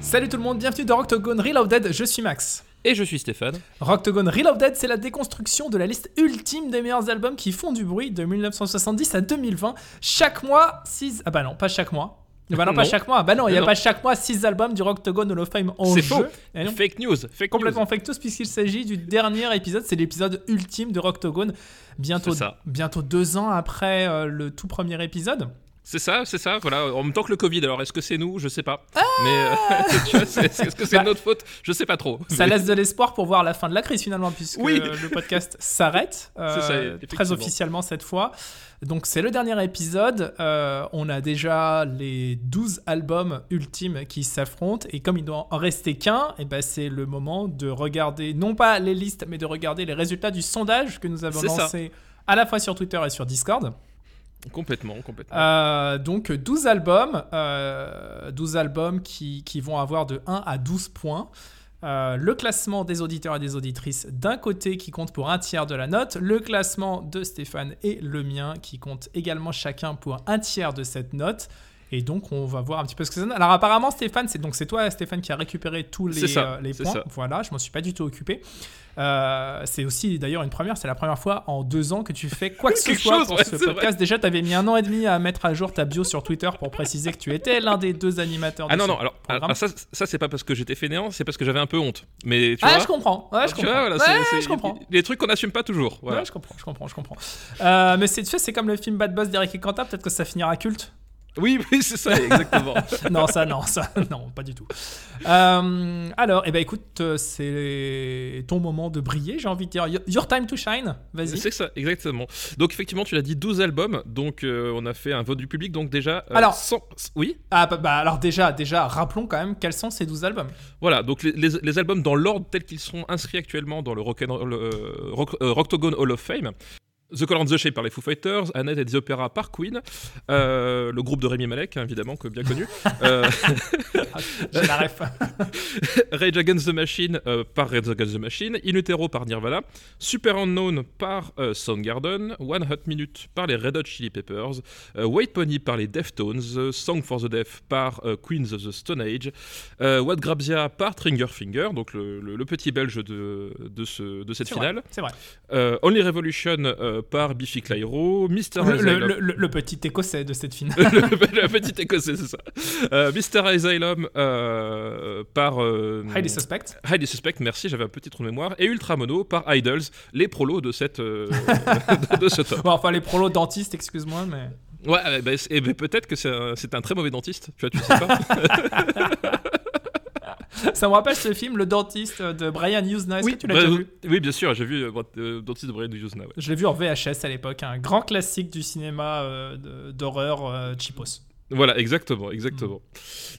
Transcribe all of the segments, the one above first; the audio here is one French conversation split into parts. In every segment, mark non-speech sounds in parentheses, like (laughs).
Salut tout le monde, bienvenue dans Octogone Reloaded, je suis Max. Et je suis Stéphane. Octogone Reloaded, c'est la déconstruction de la liste ultime des meilleurs albums qui font du bruit de 1970 à 2020. Chaque mois, 6... Ah bah non, pas chaque mois. Bah non, (laughs) pas chaque mois. Bah non, il n'y a Non. pas chaque mois 6 albums du Octogone Hall of Fame en C'est jeu. faux. Et non, Fake news. Fake complètement news. fake news puisqu'il s'agit du dernier épisode, c'est l'épisode ultime de Octogone. Bientôt, C'est bientôt deux ans après euh, le tout premier épisode. C'est ça, c'est ça. Voilà. En même temps que le Covid. Alors, est-ce que c'est nous? Je sais pas. Ah Mais euh, (laughs) est-ce que c'est Bah, notre faute? Je sais pas trop. Ça laisse de l'espoir pour voir la fin de la crise finalement, puisque Oui. le podcast (laughs) s'arrête euh, très officiellement cette fois. Donc c'est le dernier épisode. Euh, on a déjà les 12 albums ultimes qui s'affrontent. Et comme il doit en rester qu'un, et ben c'est le moment de regarder, non pas les listes, mais de regarder les résultats du sondage que nous avons ça. lancé à la fois sur Twitter et sur Discord. Complètement, complètement. Euh, donc 12 albums, euh, 12 albums qui, qui vont avoir de 1 à 12 points. Euh, le classement des auditeurs et des auditrices d'un côté qui compte pour un tiers de la note, le classement de Stéphane et le mien qui compte également chacun pour un tiers de cette note. Et donc on va voir un petit peu ce que ça donne. Alors apparemment Stéphane, c'est donc c'est toi Stéphane qui a récupéré tous les, ça, euh, les points. ça. Voilà, je m'en suis pas du tout occupé. Euh, c'est aussi d'ailleurs une première, c'est la première fois en deux ans que tu fais quoi que (laughs) ce soit chose, pour ouais, ce podcast. Déjà, tu avais mis un an et demi à mettre à jour ta bio sur Twitter pour préciser que tu étais l'un des deux animateurs de Ah non, non, alors, ça, ça c'est pas parce que j'étais fainéant, c'est parce que j'avais un peu honte. Mais tu ah, vois, je comprends. Ouais, je tu comprends. vois, voilà, Ouais, je comprends. Les trucs qu'on n'assume pas toujours. Voilà. Ouais, je comprends, je comprends, je comprends. Euh, mais c'est, tu sais, c'est comme le film Bad Boss d'Eric et Quentin, peut-être que ça finira culte. Oui, (laughs) oui, c'est ça, (laughs) exactement. non, ça, non, ça, non, pas du tout. Euh, alors, eh ben, écoute, euh, c'est ton moment de briller, j'ai envie de dire. Your time to shine, vas-y. c'est ça, exactement. Donc, effectivement, tu l'as dit, 12 albums. Donc, euh, on a fait un vote du public. Donc, déjà. euh, Alors- 100 Oui? Ah, bah, bah, alors déjà, déjà, rappelons quand même quels sont ces 12 albums. Voilà, donc les, les- les albums dans l'ordre tels qu'ils sont inscrits actuellement dans le Rock and euh, Rock- euh, Rocktogone Hall of Fame. The Color and the Shape par les Foo Fighters, Annette et the Opera par Queen, euh, le groupe de Rémi Malek, évidemment, que bien connu, euh, (laughs) J'ai la ref. (laughs) Rage Against the Machine euh, par Rage Against the Machine, In Utero par Nirvana, Super Unknown par euh, Soundgarden, One Hot Minute par les Red Hot Chili Peppers, White Pony par les Deftones, Song for the Deaf par Queens of the Stone Age, What Grabsia par Triggerfinger, donc le, le- le petit belge de, de, ce, de cette finale, vrai, c'est vrai. Only Revolution par Biffy Clyro, Mr. Le, le- petit écossais de cette finale. (laughs) le, petit écossais, c'est ça. Euh, Mr. Asylum euh, par euh, Highly suspect. Highly Suspect, merci, j'avais un petit trou de mémoire. Et Ultramono par Idols, les prolos de, cette, de, (laughs) de ce top. Bon, enfin, les prolos dentistes, excuse-moi, mais. Ouais, ben, peut-être que c'est un, c'est un très mauvais dentiste, tu vois, tu sais pas. (laughs) (laughs) Ça me rappelle ce film, Le dentiste de Brian Usna. Est-ce que tu l'as bah, déjà vu? oui, bien sûr, j'ai vu euh, euh, Dentiste de Brian ouais. Je l'ai vu en VHS à l'époque, un grand classique du cinéma euh, d'horreur euh, cheapos. Voilà, exactement, exactement.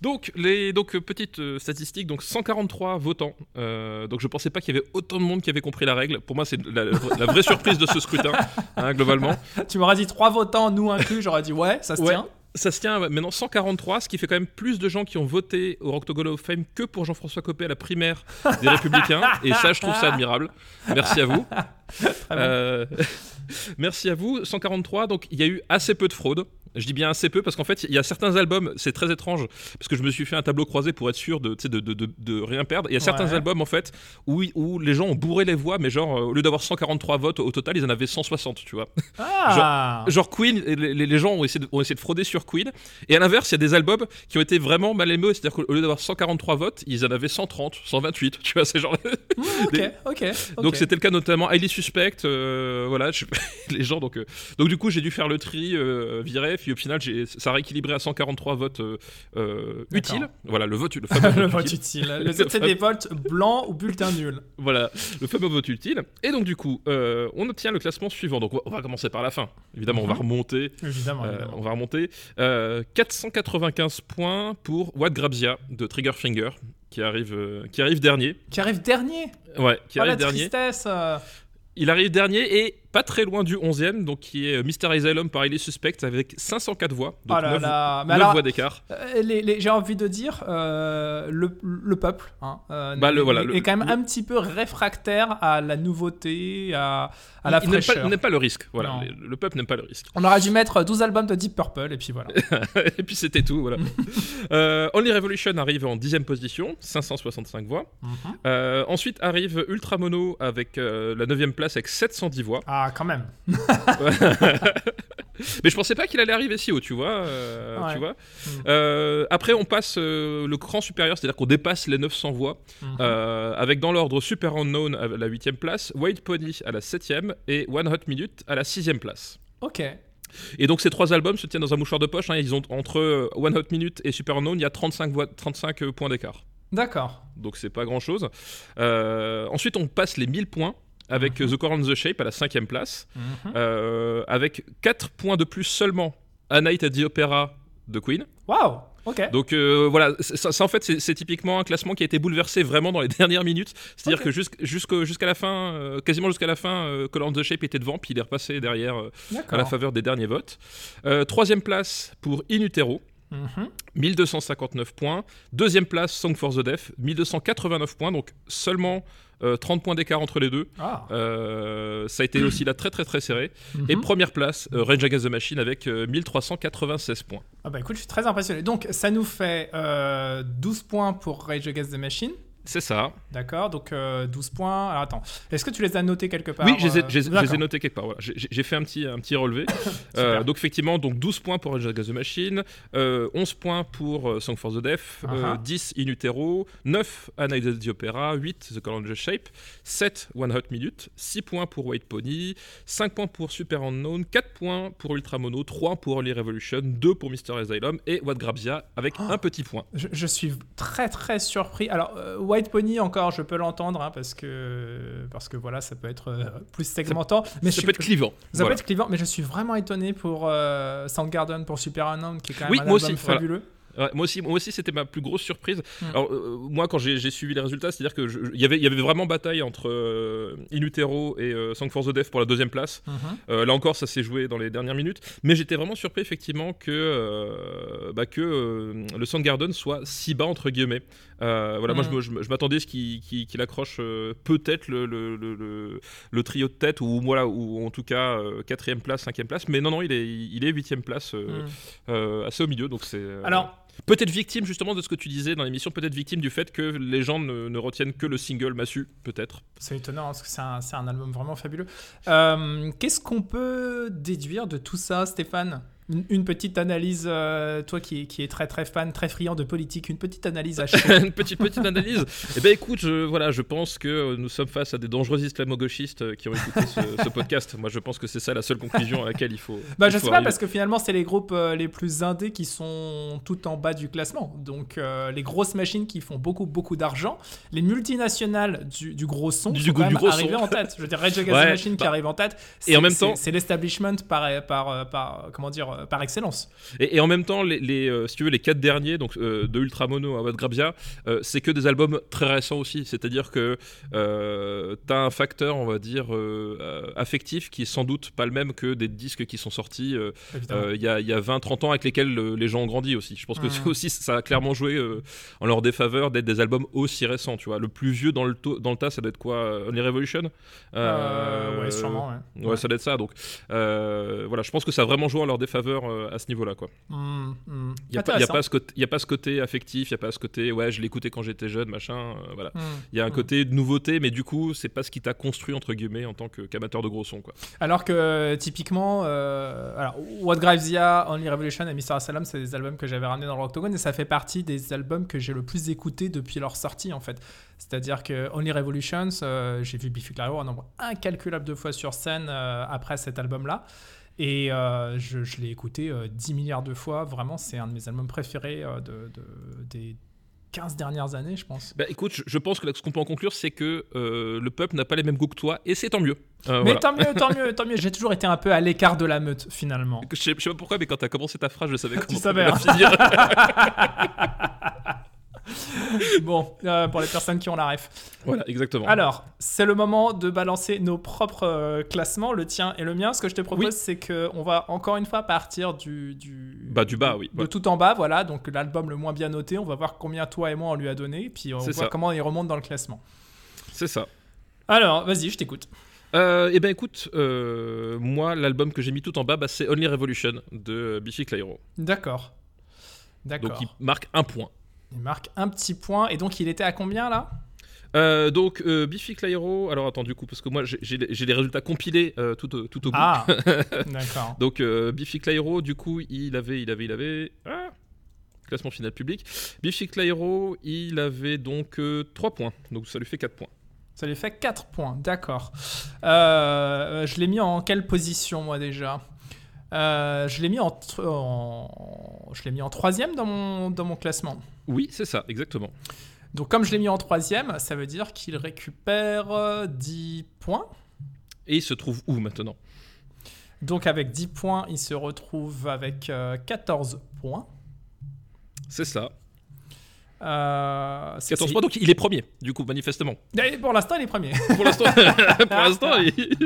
Donc, les, donc euh, petite euh, statistique, donc 143 votants. Euh, donc, je pensais pas qu'il y avait autant de monde qui avait compris la règle. Pour moi, c'est la, la vraie surprise de ce scrutin, hein, globalement. (laughs) Tu m'auras dit trois votants, nous inclus, j'aurais dit ouais, ça se Ouais. tient. Ça se tient maintenant 143, ce qui fait quand même plus de gens qui ont voté au Octogone of Fame que pour Jean-François Copé à la primaire des Républicains. Et ça, je trouve ça admirable. Merci à vous. (laughs) Euh, (laughs) merci à vous. 143, donc il y a eu assez peu de fraude. Je dis bien assez peu parce qu'en fait, il y a certains albums, c'est très étrange, parce que je me suis fait un tableau croisé pour être sûr de, rien perdre. Il y a certains albums, en fait, où, où les gens ont bourré les voix, mais genre, euh, au lieu d'avoir 143 votes, au total, ils en avaient 160, tu vois. Ah Genre Queen, les, gens ont essayé, de, ont essayé de frauder sur Queen. Et à l'inverse, il y a des albums qui ont été vraiment mal aimés. C'est-à-dire qu'au lieu d'avoir 143 votes, ils en avaient 130, 128. Tu vois, c'est genre. Mmh, ok. (laughs) Donc c'était le cas notamment Highly Suspect. euh, voilà, je- (laughs) les gens. Donc, euh, donc du coup, j'ai dû faire le tri, euh, virer. Puis au final, ça a rééquilibré à 143 votes utiles. Voilà, le vote, le (laughs) fameux le vote utile. utile. Le (laughs) c'est des votes blancs ou bulletin nul. Voilà, le fameux vote utile. Et donc du coup, on obtient le classement suivant. Donc on va commencer par la fin. Évidemment, on va Mhm. remonter. Évidemment. Évidemment. on va remonter. Euh, 495 points pour What Grabsia de Triggerfinger, qui arrive, euh, qui arrive dernier. Qui arrive dernier? Ouais, qui oh la arrive dernier. tristesse. Il arrive dernier et pas très loin du 11e, donc qui est Mr. Asylum par Il est suspect avec 504 voix, donc Oh là 9, là. Mais 9 alors, voix d'écart. euh, les- les- j'ai envie de dire, euh, le, le peuple hein, euh, Bah, le- est- voilà, est, le- quand même un petit peu réfractaire à la nouveauté, à, à la il fraîcheur. il n'aime pas le risque, voilà. Le peuple n'aime pas le risque. On aurait dû mettre 12 albums de Deep Purple, et puis voilà. (laughs) et puis c'était tout, voilà. (laughs) Euh, Only Revolution arrive en 10 position, 565 voix. Mhm. Euh, ensuite arrive Ultra Mono avec euh, la 9 place avec 710 voix. Ah, quand même. (laughs) Mais je pensais pas qu'il allait arriver si haut, tu vois. euh, Ouais. tu vois. Mm. Euh, après, on passe euh, le cran supérieur, c'est-à-dire qu'on dépasse les 900 voix, Mhm. euh, avec dans l'ordre Super Unknown à la 8 place, White Pony à la 7 et One Hot Minute à la 6 place. Ok. Et donc ces trois albums se tiennent dans un mouchoir de poche. hein, ils ont entre One Hot Minute et Super Unknown, il y a 35, voix, 35 euh, points d'écart. D'accord. Donc c'est pas grand-chose. Euh, ensuite, on passe les 1000 points avec euh, The Core and the Shape à la 5 place. Mhm. Euh, avec 4 points de plus seulement à Night at the Opera de Queen. Waouh. Ok. Donc euh, voilà, c'est- ça, ça, en fait c'est typiquement un classement qui a été bouleversé vraiment dans les (laughs) dernières minutes. C'est-à-dire Ok. que jusqu'- jusqu'à la fin, euh, quasiment jusqu'à la fin, euh, and the Shape était devant, puis il est repassé derrière à la faveur des derniers votes. Troisième place pour In Utero, Mhm. 1259 points. Deuxième place, Song for the Deaf, 1289 points, donc seulement euh, 30 points d'écart entre les deux. Ah. Euh, ça a été aussi là très très très serré. Et Mhm. première place, euh, Rage Against the Machine avec euh, 1396 points. Ah bah écoute, je suis très impressionné. Donc, ça nous fait euh, 12 points pour Rage Against the Machine. C'est ça. D'accord, donc euh, 12 points. Alors attends, est-ce que tu les as notés quelque part oui, je les ai, euh, ai- ai notés quelque part. voilà. J'ai- fait un petit, un petit relevé. (laughs) Euh, donc effectivement, donc 12 points pour Rage Against the Machine, euh, 11 points pour euh, Song for the Deaf, euh, Uh-huh. 10 In Utero, 9 A Night at the Opera, 8 The Color Shape, 7 One Hot Minute, 6 points pour White Pony, 5 points pour Super Unknown, 4 points pour Ultra Mono, 3 pour Early Revolution, 2 pour Mr. Asylum et What Grabsia avec Oh. un petit point. Je, je suis très très surpris. Alors, euh, White Pony, encore, je peux l'entendre, hein, parce, que, parce que voilà, ça peut être euh, plus segmentant. mais je ça suis- peut être clivant. Ça Voilà. peut être clivant, mais je suis vraiment étonné pour euh, Soundgarden, pour Super Unknown, qui est quand même Oui, un album aussi, voilà. fabuleux. Ouais, moi aussi, moi aussi c'était ma plus grosse surprise. Mm. Alors, euh, moi, quand j'ai suivi les résultats, c'est-à-dire que il y avait- y avait vraiment bataille entre euh, In Utero et euh, Song for the Deaf pour la deuxième place. Mhm. Là encore, ça s'est joué dans les dernières minutes. Mais j'étais vraiment surpris, effectivement, que, bah, que le Soundgarden soit si bas, entre guillemets. Euh, voilà, moi, Mm. je me- je, m'attendais à ce qu'il accroche euh, peut-être le, le, le- le- le trio de tête, ou, voilà, ou en tout cas euh, quatrième place, cinquième place. Mais non, non, il est, il est huitième place, Mm. assez au milieu. Donc c'est. Alors, Peut-être victime justement de ce que tu disais dans l'émission, peut-être victime du fait que les gens ne, ne retiennent que le single Massu, peut-être. c'est étonnant, hein, parce que c'est un, un album vraiment fabuleux. Qu'est-ce qu'on peut déduire de tout ça, Stéphane? Une, petite analyse, euh, toi qui, qui es très très fan, très friand de politique, une petite analyse à chaud. (laughs) Une petite petite analyse. Eh ben écoute, je, voilà, je pense que euh, nous sommes face à des dangereux islamo-gauchistes euh, qui ont écouté ce, ce podcast. Moi, je pense que c'est ça la seule conclusion à laquelle il faut. Bah, il je faut sais pas, parce que finalement, c'est les groupes euh, les plus indés qui sont tout en bas du classement. Donc, euh, les grosses machines qui font beaucoup, beaucoup d'argent. Les multinationales du, du gros son Du- sont du- quand du même gros arrivées son. en tête. Je veux dire, Rage Against Ouais, Machine qui bah, arrive en tête. et en même temps- c'est l'establishment par, par, par, comment dire, euh, par excellence. Et, et en même temps, les, les, euh, si tu veux, les quatre derniers, donc euh, de Ultra Mono à What Grabia, euh, c'est que des albums très récents aussi. C'est-à-dire que euh, t'as un facteur, on va dire, affectif qui est sans doute pas le même que des disques qui sont sortis il y, a, y a 20-30 ans avec lesquels les gens ont grandi aussi. Je pense que ça (laughs) aussi, ça a clairement joué en leur défaveur d'être des albums aussi récents. Tu vois, le plus vieux dans le, to- dans le tas, ça doit être quoi Only Revolution? Euh, ouais, sûrement, ouais. Ouais, ça doit être ça. Donc, euh, voilà, je pense que ça a vraiment joué en leur défaveur euh, à ce niveau-là, quoi. Il n'y a, pas- y a pas ce côté- affectif, il n'y a pas ce côté, ouais, je l'écoutais quand j'étais jeune, machin. euh, voilà. Il y a un côté de nouveauté, mais du coup, c'est pas ce qui t'a construit, entre guillemets, en tant qu'amateur de gros son, quoi. Alors que typiquement, euh, alors, What Drives Ya, Only Revolution et Mr. Asylum, c'est des albums que j'avais ramenés dans l'Octogone et ça fait partie des albums que j'ai le plus écoutés depuis leur sortie en fait. C'est-à-dire que Only Revolutions, euh, j'ai vu Biffy Clyro un nombre incalculable de fois sur scène euh, après cet album-là. Et euh, je, je l'ai écouté euh, 10 milliards de fois. Vraiment, c'est un de mes albums préférés euh, de, de- des 15 dernières années, je pense. Bah écoute, je, je pense que là, ce qu'on peut en conclure, c'est que euh, le peuple n'a pas les mêmes goûts que toi, et c'est tant mieux. Mais voilà. tant mieux, tant mieux, (laughs) tant mieux. J'ai toujours été un peu à l'écart de la meute finalement. Je sais, je sais pas pourquoi, mais quand t'as commencé ta phrase, je savais (laughs) comment savais, la hein. finir. (laughs) (laughs) bon, euh, pour les personnes qui ont la ref. Voilà, exactement. Alors, c'est le moment de balancer nos propres euh, classements, le tien et le mien. Ce que je te propose, Oui. c'est qu'on va encore une fois partir du, du, Bah, du bas, oui. de Ouais. tout en bas, voilà. Donc l'album le moins bien noté. On va voir combien toi et moi on lui a donné, puis on voit ça. comment il remonte dans le classement. C'est ça. Alors, vas-y, je t'écoute. Euh, eh ben écoute, euh, moi l'album que j'ai mis tout en bas, bah, c'est Only Revolution de Biffy Clyro. D'accord. D'accord. Donc il marque un point. Il marque un petit point. Et donc, il était à combien là? Euh, donc euh, Biffy Clyro, alors attends du coup parce que moi j'ai- les- résultats compilés euh, tout, au- tout au bout. Ah (laughs) D'accord. Donc euh, Biffy Clyro, du coup il avait, il avait, il avait, ah, classement final public. Biffy Clyro, il avait donc 3 points, donc ça lui fait 4 points. Ça lui fait 4 points. D'accord. Euh, je l'ai mis en quelle position, moi, déjà? Euh, je l'ai mis en, en- je l'ai mis en troisième dans mon, dans mon classement. Oui, c'est ça, exactement. Donc comme je l'ai mis en troisième, ça veut dire qu'il récupère euh, 10 points. Et il se trouve où maintenant? Donc avec 10 points, il se retrouve avec euh, 14 points. C'est ça. Euh, c'est- 14 c'est- points, donc il est premier, du coup, manifestement. Et pour l'instant, il est premier. (laughs) Pour l'instant, (laughs) pour l'instant, (laughs) il...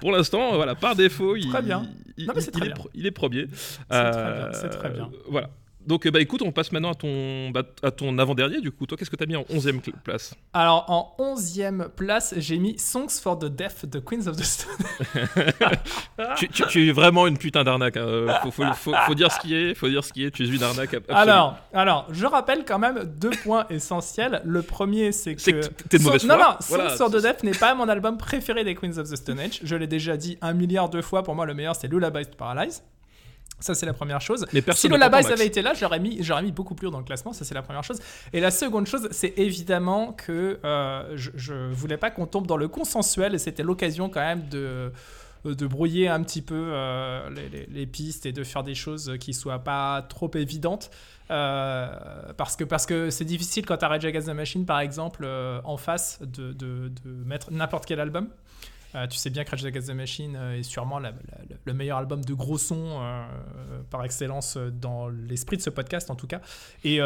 pour l'instant, voilà, par défaut, il, bien. Non, mais très est, bien. pro- il est premier. C'est très bien, c'est très bien. Voilà. Donc, euh, bah écoute, on passe maintenant à ton, bah, à ton avant-dernier, du coup. Toi, qu'est-ce que t'as mis en 11ème cl- place? Alors en 11e place, j'ai mis Songs for the Deaf de Queens of the Stone. (laughs) tu, tu- tu es vraiment une putain d'arnaque. hein. Euh, Faut, faut- faut- faut dire ce qui est, faut dire ce qui est. Tu es une arnaque. ab- absolue. Alors, alors, je rappelle quand même deux points essentiels. Le premier, c'est que. T'es de mauvaise Non, foi. non, Voilà. Songs for the Deaf n'est pas mon album préféré des Queens of the Stone Age. Je l'ai déjà dit un milliard de fois. Pour moi, le meilleur, c'est Lullaby to Paralyze. Ça, c'est la première chose. Mais Si Labaise Max. avait été là, j'aurais mis, j'aurais mis beaucoup plus haut dans le classement, ça c'est la première chose. Et la seconde chose, c'est évidemment que euh, je, je voulais pas qu'on tombe dans le consensuel et c'était l'occasion quand même de, de brouiller un petit peu euh, les, les- les pistes et de faire des choses qui soient pas trop évidentes. Euh, parce que parce que c'est difficile quand tu as Rage Against the Machine par exemple euh, en face de, de- de mettre n'importe quel album. Euh, tu sais bien Rage Against the Machine euh, est sûrement le meilleur album de gros son euh, par excellence dans l'esprit de ce podcast en tout cas. Et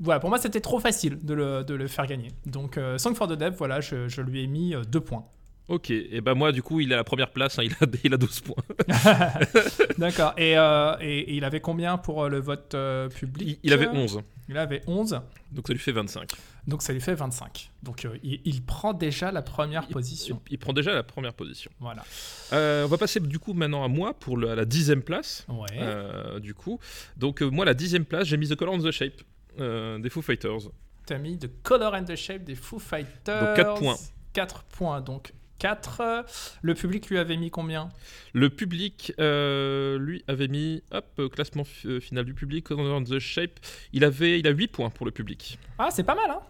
voilà, pour moi c'était trop facile de le, de le faire gagner. Donc Song for the Dev, voilà, je, je lui ai mis deux points. Ok, et ben moi, du coup, il est à la première place. hein, il, a, (laughs) il a 12 points. (laughs) D'accord. Et, euh, et- et il avait combien pour euh, le vote euh, public? Il, il avait 11, Il avait 11. donc ça lui fait 25. Donc ça lui fait 25. Donc euh, il, il prend déjà la première position. Il, prend déjà la première position. Voilà. On va passer du coup maintenant à moi pour le- la dixième place. Ouais. Du coup, donc moi la dixième place, j'ai mis The Color and the Shape des Foo Fighters. T'as mis The Color and the Shape des Foo Fighters. Donc, quatre points. 4 points. Donc 4. Le public lui avait mis combien? Le public, euh, lui, avait mis, hop, euh, classement euh, final du public, the Shape, il, avait, il a 8 points pour le public. Ah, c'est pas mal, hein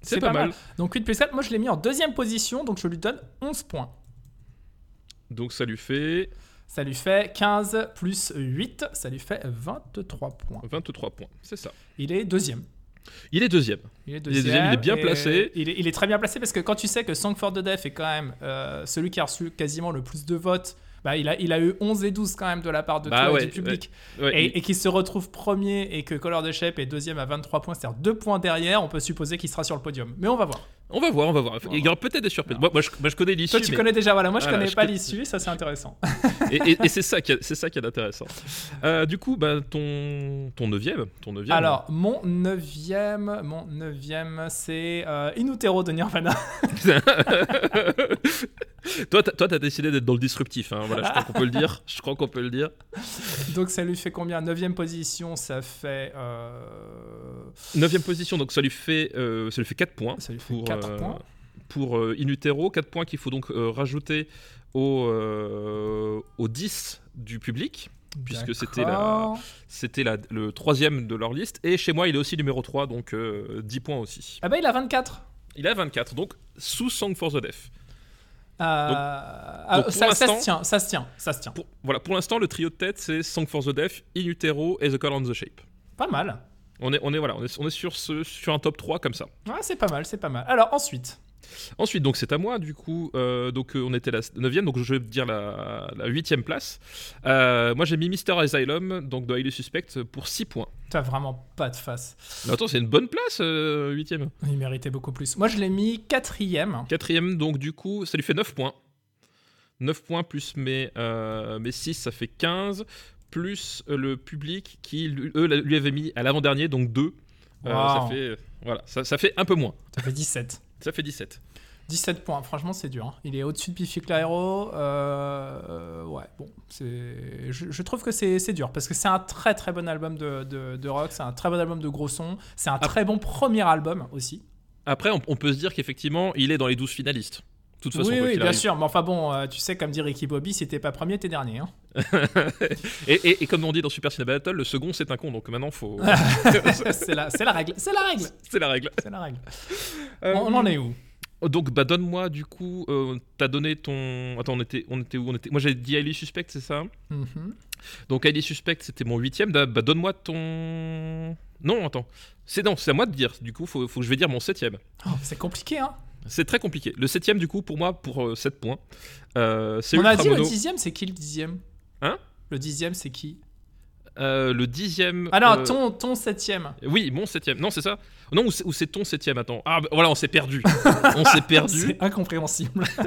C'est pas, mal. Donc 8 plus 4, moi je l'ai mis en deuxième position, donc je lui donne 11 points. Donc ça lui fait Ça lui fait 15 plus 8, ça lui fait 23 points. 23 points, c'est ça. Il est deuxième. Il est deuxième. Il est est deuxième. il est bien placé. Il est, il est très bien placé parce que quand tu sais que Song for the Deaf est quand même euh, celui qui a reçu quasiment le plus de votes, bah, il, a, il a eu 11 et 12 quand même de la part de Bah et ouais, du public. Ouais, Et, et qu'il se retrouve premier et que Color the Shape est deuxième à 23 points, c'est-à-dire 2 points derrière, on peut supposer qu'il sera sur le podium. Mais on va voir. On va voir, on va voir. Il y aura peut-être des surprises. Moi, moi, je, moi, je connais l'issue. Toi, tu mais- connais déjà, voilà. Moi, je Voilà, connais je pas connais- l'issue, ça c'est intéressant. (laughs) Et, et- et c'est ça qui est, c'est ça qui est intéressant. Euh, du coup, bah, ton, ton neuvième, ton neuvième. Alors, mon neuvième, mon neuvième, c'est euh, In Utero de Nirvana. (laughs) toi, t'as, toi, t'as décidé d'être dans le disruptif. hein. Voilà, je crois qu'on peut le dire. Je crois qu'on peut le dire. Donc, ça lui fait combien? Neuvième position, ça fait. euh, Neuvième position, donc ça lui fait, euh, ça lui fait 4 points. Ça lui fait pour, 4 euh, points. Pour euh, In Utero, 4 points qu'il faut donc euh, rajouter au, euh, au 10 du public. puisque c'était la-. C'était la- le troisième de leur liste. Et chez moi, il est aussi numéro 3, donc euh, 10 points aussi. Ah bah, il a 24. Il a 24, donc sous Song for the Deaf. Euh, ah, donc, ça, ça se tient, ça se tient, ça se tient. Pour, voilà, pour l'instant, le trio de tête, c'est Song for the Deaf, In Utero et The Color and the Shape. Pas mal. On est, on est, voilà, on est, on est sur, ce, sur un top 3 comme ça. Ouais, c'est pas mal, c'est pas mal. Alors, ensuite. Ensuite, donc c'est à moi, du coup. euh, donc euh, on était la 9 donc je vais dire la, la 8 place. Euh, moi j'ai mis Mister Asylum, donc de Highly Suspect, pour 6 points. T'as vraiment pas de face. Mais attends, c'est une bonne place, 8 Il méritait beaucoup plus. Moi, je l'ai mis quatrième. Quatrième, donc du coup, ça lui fait 9 points. 9 points plus mes, euh, mes 6, ça fait 15. Plus euh, le public qui, lui- eux, lui avait mis à l'avant-dernier, donc 2. ça, Wow. fait, voilà, ça, ça fait un peu moins. Ça fait 17. Ça fait 17. 17 points, franchement c'est dur. hein. Il est au-dessus de Biffy Clyro. Euh, euh, ouais, bon. Je, je trouve que c'est c'est dur parce que c'est un très très bon album de, de, de rock, c'est un très bon album de gros son, c'est un très bon premier album aussi. Après, on, on peut se dire qu'effectivement, il est dans les 12 finalistes. Toute façon, oui, bien arrive. sûr, mais enfin bon, euh, tu sais, comme dit Ricky Bobby, si t'es pas premier, t'es dernier. hein. (laughs) et, et- et comme on dit dans Super Ciné Battle, le second c'est un con, donc maintenant faut. (laughs) c'est la, la règle, c'est la règle, c'est la règle. c'est la règle. Euh, On, on en est où? Donc, bah, donne-moi du coup. euh, T'as donné ton. Attends, on était, on était où on était... Moi j'ai dit Highly Suspect, c'est ça? Mhm. Donc Highly Suspect, c'était mon huitième. Bah, bah, donne-moi ton. Non, attends. C'est non, c'est à moi de dire. Du coup, faut, faut que je vais dire mon septième. Oh, C'est compliqué, hein. C'est très compliqué. Le septième, du coup, pour moi, pour 7 points. Euh, c'est On a dit le Mono. dixième, c'est qui le dixième? Hein? Le dixième, c'est qui? Euh, le dixième. Ah non, euh, ton, ton septième. Oui, mon septième. Non, c'est ça? Non, ou c'est- ton septième. Attends. Ah, bah, voilà, on s'est perdu. (laughs) on s'est perdu. C'est incompréhensible. (laughs)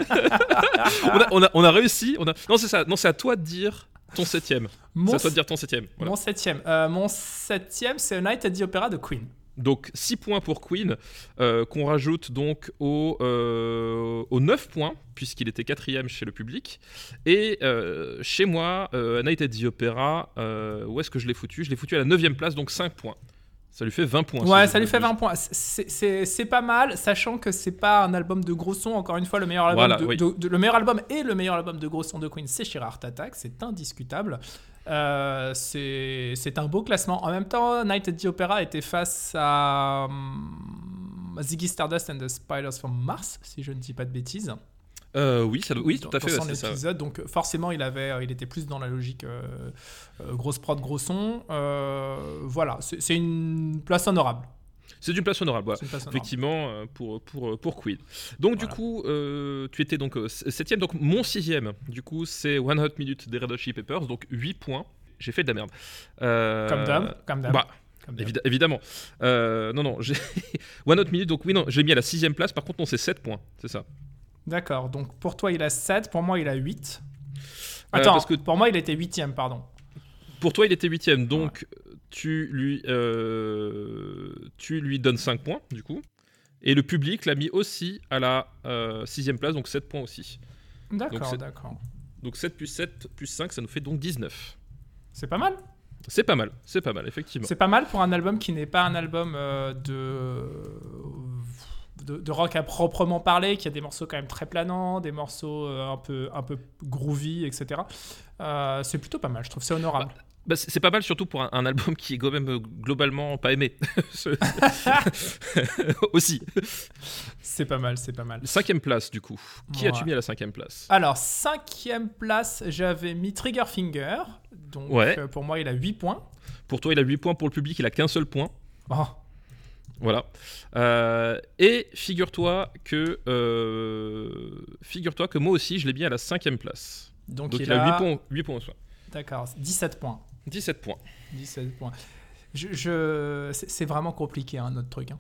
on, a, on, a, on a réussi. On a... Non, c'est ça. Non, c'est à toi de dire ton septième. C'est à toi de dire ton septième. Voilà. mon septième. Euh, mon septième, c'est A Night at the Opera de Queen. Donc 6 points pour Queen, euh, qu'on rajoute donc aux, euh, aux 9 points, puisqu'il était quatrième chez le public. Et euh, chez moi, Night at the Opera, où est-ce que je l'ai foutu? Je l'ai foutu à la 9 place, donc 5 points. Ça lui fait 20 points. Ouais, ça lui fait m'abuse. 20 points. C'est- pas mal, sachant que c'est pas un album de gros son. Encore une fois, le meilleur album, Voilà, de, oui. de- de- le meilleur album et le meilleur album de gros son de Queen, c'est Sheer Heart Attack. C'est indiscutable. Euh, c'est un beau classement. En même temps, Night at the Opera était face à hum, Ziggy Stardust and the Spiders from Mars, si je ne dis pas de bêtises. Euh, oui, ça, oui, dans- tout à dans fait. son c'est ça. épisode. Donc forcément, il avait, euh, il était plus dans la logique euh, euh, grosse prod, gros son. Euh, voilà, c'est une place honorable. C'est une place honorable. une place. Effectivement, euh, pour, pour, pour Queen. Donc, du coup, euh, tu étais donc euh, septième. Donc, mon sixième, du coup, c'est One Hot Minute des Red Hot Chili Peppers. Donc, 8 points. J'ai fait de la merde. Euh, Comme d'hab, comme d'hab. Bah, évid- évidemment. Euh, non, non. j'ai- (laughs) One Hot Minute, donc oui, non, j'ai mis à la sixième place. Par contre, non, c'est 7 points. C'est ça. D'accord, donc pour toi il a 7, pour moi il a 8. Euh, Attends, parce que- pour moi il était 8ème, pardon. Pour toi, il était huitième. Donc, tu, lui, euh, tu lui donnes 5 points, du coup. Et le public l'a mis aussi à la euh, sixième place, donc 7 points aussi. D'accord, d'accord. Donc 7 plus 7 plus 5, ça nous fait donc 19. C'est pas mal. C'est pas mal, c'est pas mal, effectivement. C'est pas mal pour un album qui n'est pas un album euh, de... de de rock à proprement parler, qui a des morceaux quand même très planants, des morceaux euh, un peu un peu groovy, etc. Euh, c'est plutôt pas mal, je trouve c'est honorable. Bah, c'est c'est pas mal, surtout pour un, un album qui est quand même euh, globalement pas aimé. (laughs) (laughs) Aussi. c'est pas mal, c'est pas mal. Cinquième place, du coup. Qui Ouais. as-tu mis à la cinquième place? Alors, cinquième place, j'avais mis Triggerfinger. Donc, Ouais. euh, pour moi, il a 8 points. Pour toi, il a 8 points. Pour le public, il a qu'un seul point. Oh, Voilà. Euh, et figure-toi que, euh, figure-toi que moi aussi, je l'ai mis à la cinquième place. donc, Donc il, il a a 8 points, 8 points au. D'accord, 17 points. 17 points. 17 points. Je, je- c'est vraiment compliqué, hein, notre truc. hein.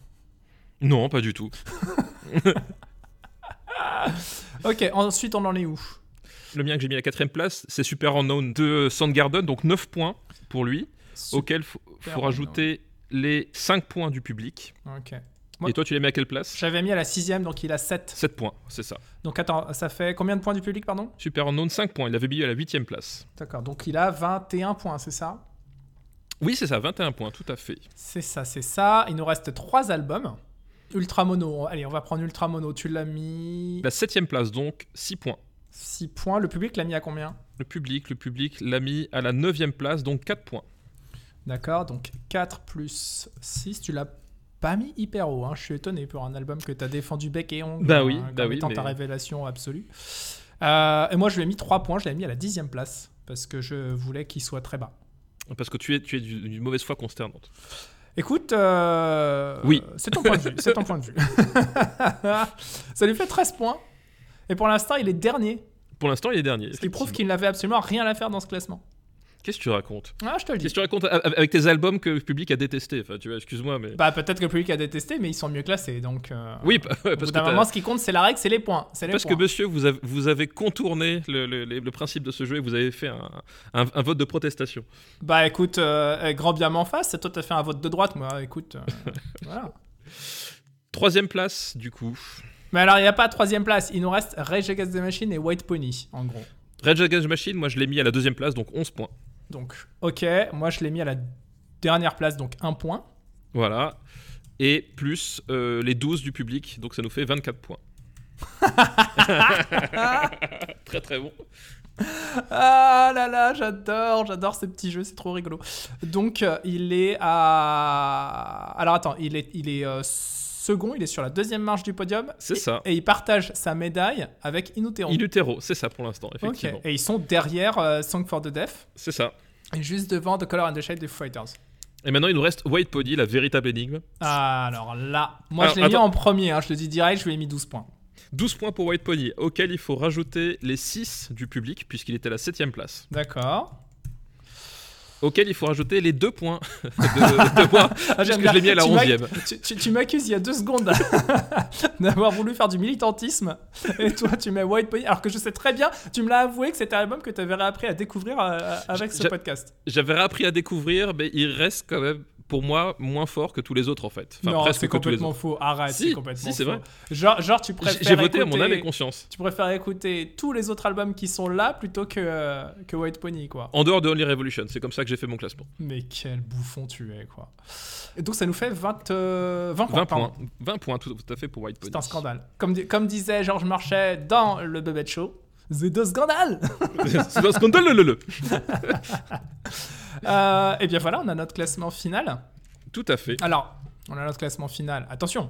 Non, pas du tout. (laughs) Ok, ensuite, on en est où? Le mien que j'ai mis à la quatrième place, c'est Super Unknown de Soundgarden, donc 9 points pour lui, auquel il faut, faut rajouter les 5 points du public. Ok. Moi- Et toi, tu l'as mis à quelle place J'avais mis à la sixième, donc il a 7. 7 points, c'est ça. Donc attends, ça fait combien de points du public, pardon? Super Unknown, 5 points. Il avait mis à la 8 place. D'accord, donc il a 21 points, c'est ça? Oui, c'est ça, 21 points, tout à fait. C'est ça, c'est ça. Il nous reste 3 albums. Ultra Mono, allez, on va prendre Ultra Mono. Tu l'as mis La 7 place, donc 6 points. 6 points. Le public l'a mis à combien? Le public, le public l'a mis à la 9 place, donc 4 points. D'accord, donc 4 plus 6, tu l'as pas mis hyper haut. hein. Je suis étonné pour un album que tu as défendu bec et ongle. Bah oui, hein, bah comme oui, étant ta révélation absolue. Euh, et moi, je lui ai mis 3 points, je l'ai mis à la dixième place. Parce que je voulais qu'il soit très bas. Parce que tu es, tu es du- d'une mauvaise foi consternante. Écoute, euh, Oui. c'est ton point de vue. C'est ton (laughs) point de vue. (laughs) ça lui fait 13 points. Et pour l'instant, il est dernier. Pour l'instant, il est dernier. Ce qui prouve qu'il n'avait absolument rien à faire dans ce classement. Qu'est-ce que tu racontes Ah, je te le dis. Qu'est-ce que tu racontes avec tes albums que le public a détestés Enfin, tu vois, excuse-moi, mais. Bah, peut-être que le public a détesté, mais ils sont mieux classés. Donc, euh, oui, pa- (laughs) au bout parce que, d'un moment, ce qui compte, c'est la règle, c'est les points. C'est les parce que monsieur, vous avez, vous avez contourné le, le- le- le principe de ce jeu et vous avez fait un, un- un vote de protestation. Bah, écoute, euh, eh, grand bien m'en face. Toi, t'as fait un vote de droite. Moi, écoute, euh, (laughs) voilà. Troisième place, du coup. Mais alors, il n'y a pas de troisième place. Il nous reste Rage Against the Machine et White Pony, en gros. Rage Against the Machine, moi je l'ai mis à la deuxième place, donc 11 points. Donc, ok. Moi, je l'ai mis à la dernière place, donc un point. Voilà. Et plus euh, les 12 du public, donc ça nous fait 24 points. (laughs) très très bon. Ah là là, j'adore, j'adore ces petits jeux, c'est trop rigolo. Donc, euh, il est à. Alors, attends, il est, il est euh, second, il est sur la deuxième marche du podium. C'est ça. Et il partage sa médaille avec Inutero. In utero, c'est ça pour l'instant, effectivement. Et ils sont derrière euh, Song for the Deaf C'est ça. et juste devant The Color and the Shade des Fighters. Et maintenant il nous reste White Pony, la véritable énigme. Ah, alors là, moi Alors, je l'ai mis en premier, hein, je le dis direct, je lui ai mis 12 points. 12 points pour White Pony, auquel il faut rajouter les 6 du public, puisqu'il était à la 7ème place. D'accord. Auquel il faut rajouter les 2 points (laughs) de, de moi, (laughs) Ah, puisque je l'ai mis à la Tu 11ème. Tu, tu- tu m'accuses il y a deux secondes (laughs) d'avoir voulu faire du militantisme et toi tu mets White Pony alors que je sais très bien, tu me l'as avoué que c'était un album que tu avais réappris à découvrir euh, avec ce podcast. J'avais appris à découvrir, mais il reste quand même, pour moi, moins fort que tous les autres en fait. Enfin, non, presque c'est que tous les complètement faux. Arrête, Si, c'est complètement si, c'est vrai. Genre, genre tu préfères j'ai voté à mon écouter- âme et conscience. Tu préfères écouter tous les autres albums qui sont là plutôt que, euh, que White Pony, quoi. En dehors de Only Revolution, c'est comme ça que j'ai fait mon classement. Mais quel bouffon tu es, quoi. Et donc ça nous fait 20, euh, 20 points. 20 pardon. points. 20 points tout, tout à fait pour White Pony. C'est un scandale. Comme, di- comme disait Georges Marchais dans le Bebet Show, c'est un scandale (laughs) c'est un scandale, le, le, le. (laughs) euh, Et bien voilà, on a notre classement final. Tout à fait. Alors, on a notre classement final. Attention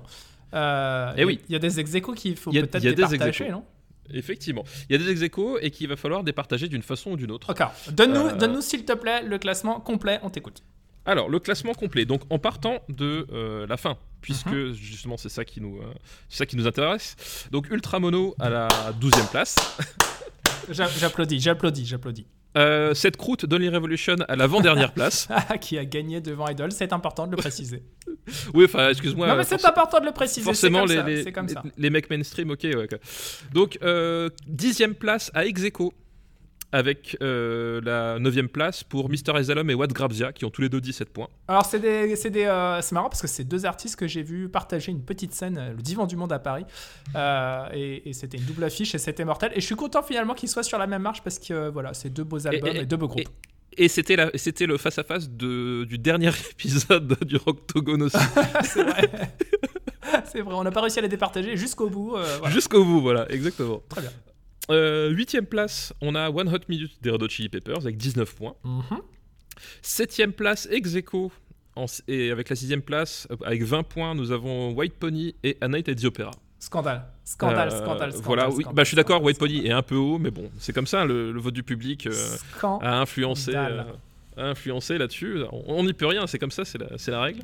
euh, Eh il y a- oui. Il y a des exéchos qu'il faut peut-être départager, non? Effectivement. Il y a des ex et qu'il va falloir départager d'une façon ou d'une autre. Ok, donne-nous, Euh, donne-nous s'il te plaît le classement complet, on t'écoute. Alors, le classement complet. Donc, en partant de euh, la fin, puisque Mhm. justement, c'est ça, qui nous, euh, ça qui nous intéresse. Donc, Ultramono à la 12e place. (laughs) J'a- J'applaudis, j'applaudis, j'applaudis. Euh, cette croûte d'Only Revolution à l'avant-dernière place. (laughs) Ah, qui a gagné devant Idol, c'est important de le préciser. (laughs) Oui, enfin, excuse-moi. non mais c'est important de le préciser, Forcément, comme les, ça. les, comme ça. les mecs mainstream, ok. Ouais. Donc, euh, dixième place à Execo, avec euh, la neuvième place pour Mr. Ezalom et Watt Grabzia, qui ont tous les deux 17 points. Alors c'est des, c'est des, euh, c'est marrant parce que c'est deux artistes que j'ai vu partager une petite scène, euh, le Divan du Monde à Paris, Euh, et, et c'était une double affiche et c'était mortel. Et je suis content finalement qu'ils soient sur la même marche parce que voilà, c'est deux beaux albums et, et- deux beaux groupes. Et c'était c'était le face-à-face de- du dernier (laughs) épisode du Rocktogone aussi. (laughs) c'est vrai, c'est vrai. On n'a pas réussi à les départager jusqu'au bout. euh, voilà. Jusqu'au bout, voilà, exactement. Très bien. Euh, Huitième place, on a One Hot Minute des Red Hot Chili Peppers avec 19 points. Mhm. Septième place, Execo. En- et avec la sixième place, euh, avec 20 points, nous avons White Pony et A Night at the Opera. Scandale, scandale, Euh, scandale, scandale. Voilà, oui, scandale, bah, je suis d'accord, White Pony est un peu haut, mais bon, c'est comme ça, le, le vote du public euh, a influencé, euh, a influencé là-dessus. On- n'y peut rien, c'est comme ça, c'est la, la règle.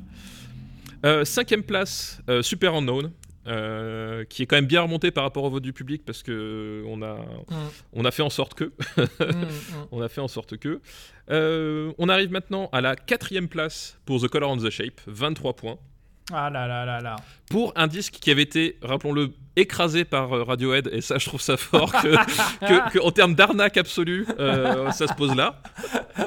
Cinquième place, Super Unknown. Euh, qui est quand même bien remonté par rapport au vote du public parce que on a, Mm, on a fait en sorte que mm, (laughs) mm. on a fait en sorte que Euh, on arrive maintenant à la quatrième place pour The Color and the Shape 23 points Ah là là là là. pour un disque qui avait été, rappelons-le, écrasé par euh, Radiohead, et ça je trouve ça fort, que, que- (laughs) que en termes d'arnaque absolue, euh, ça se pose là. (laughs)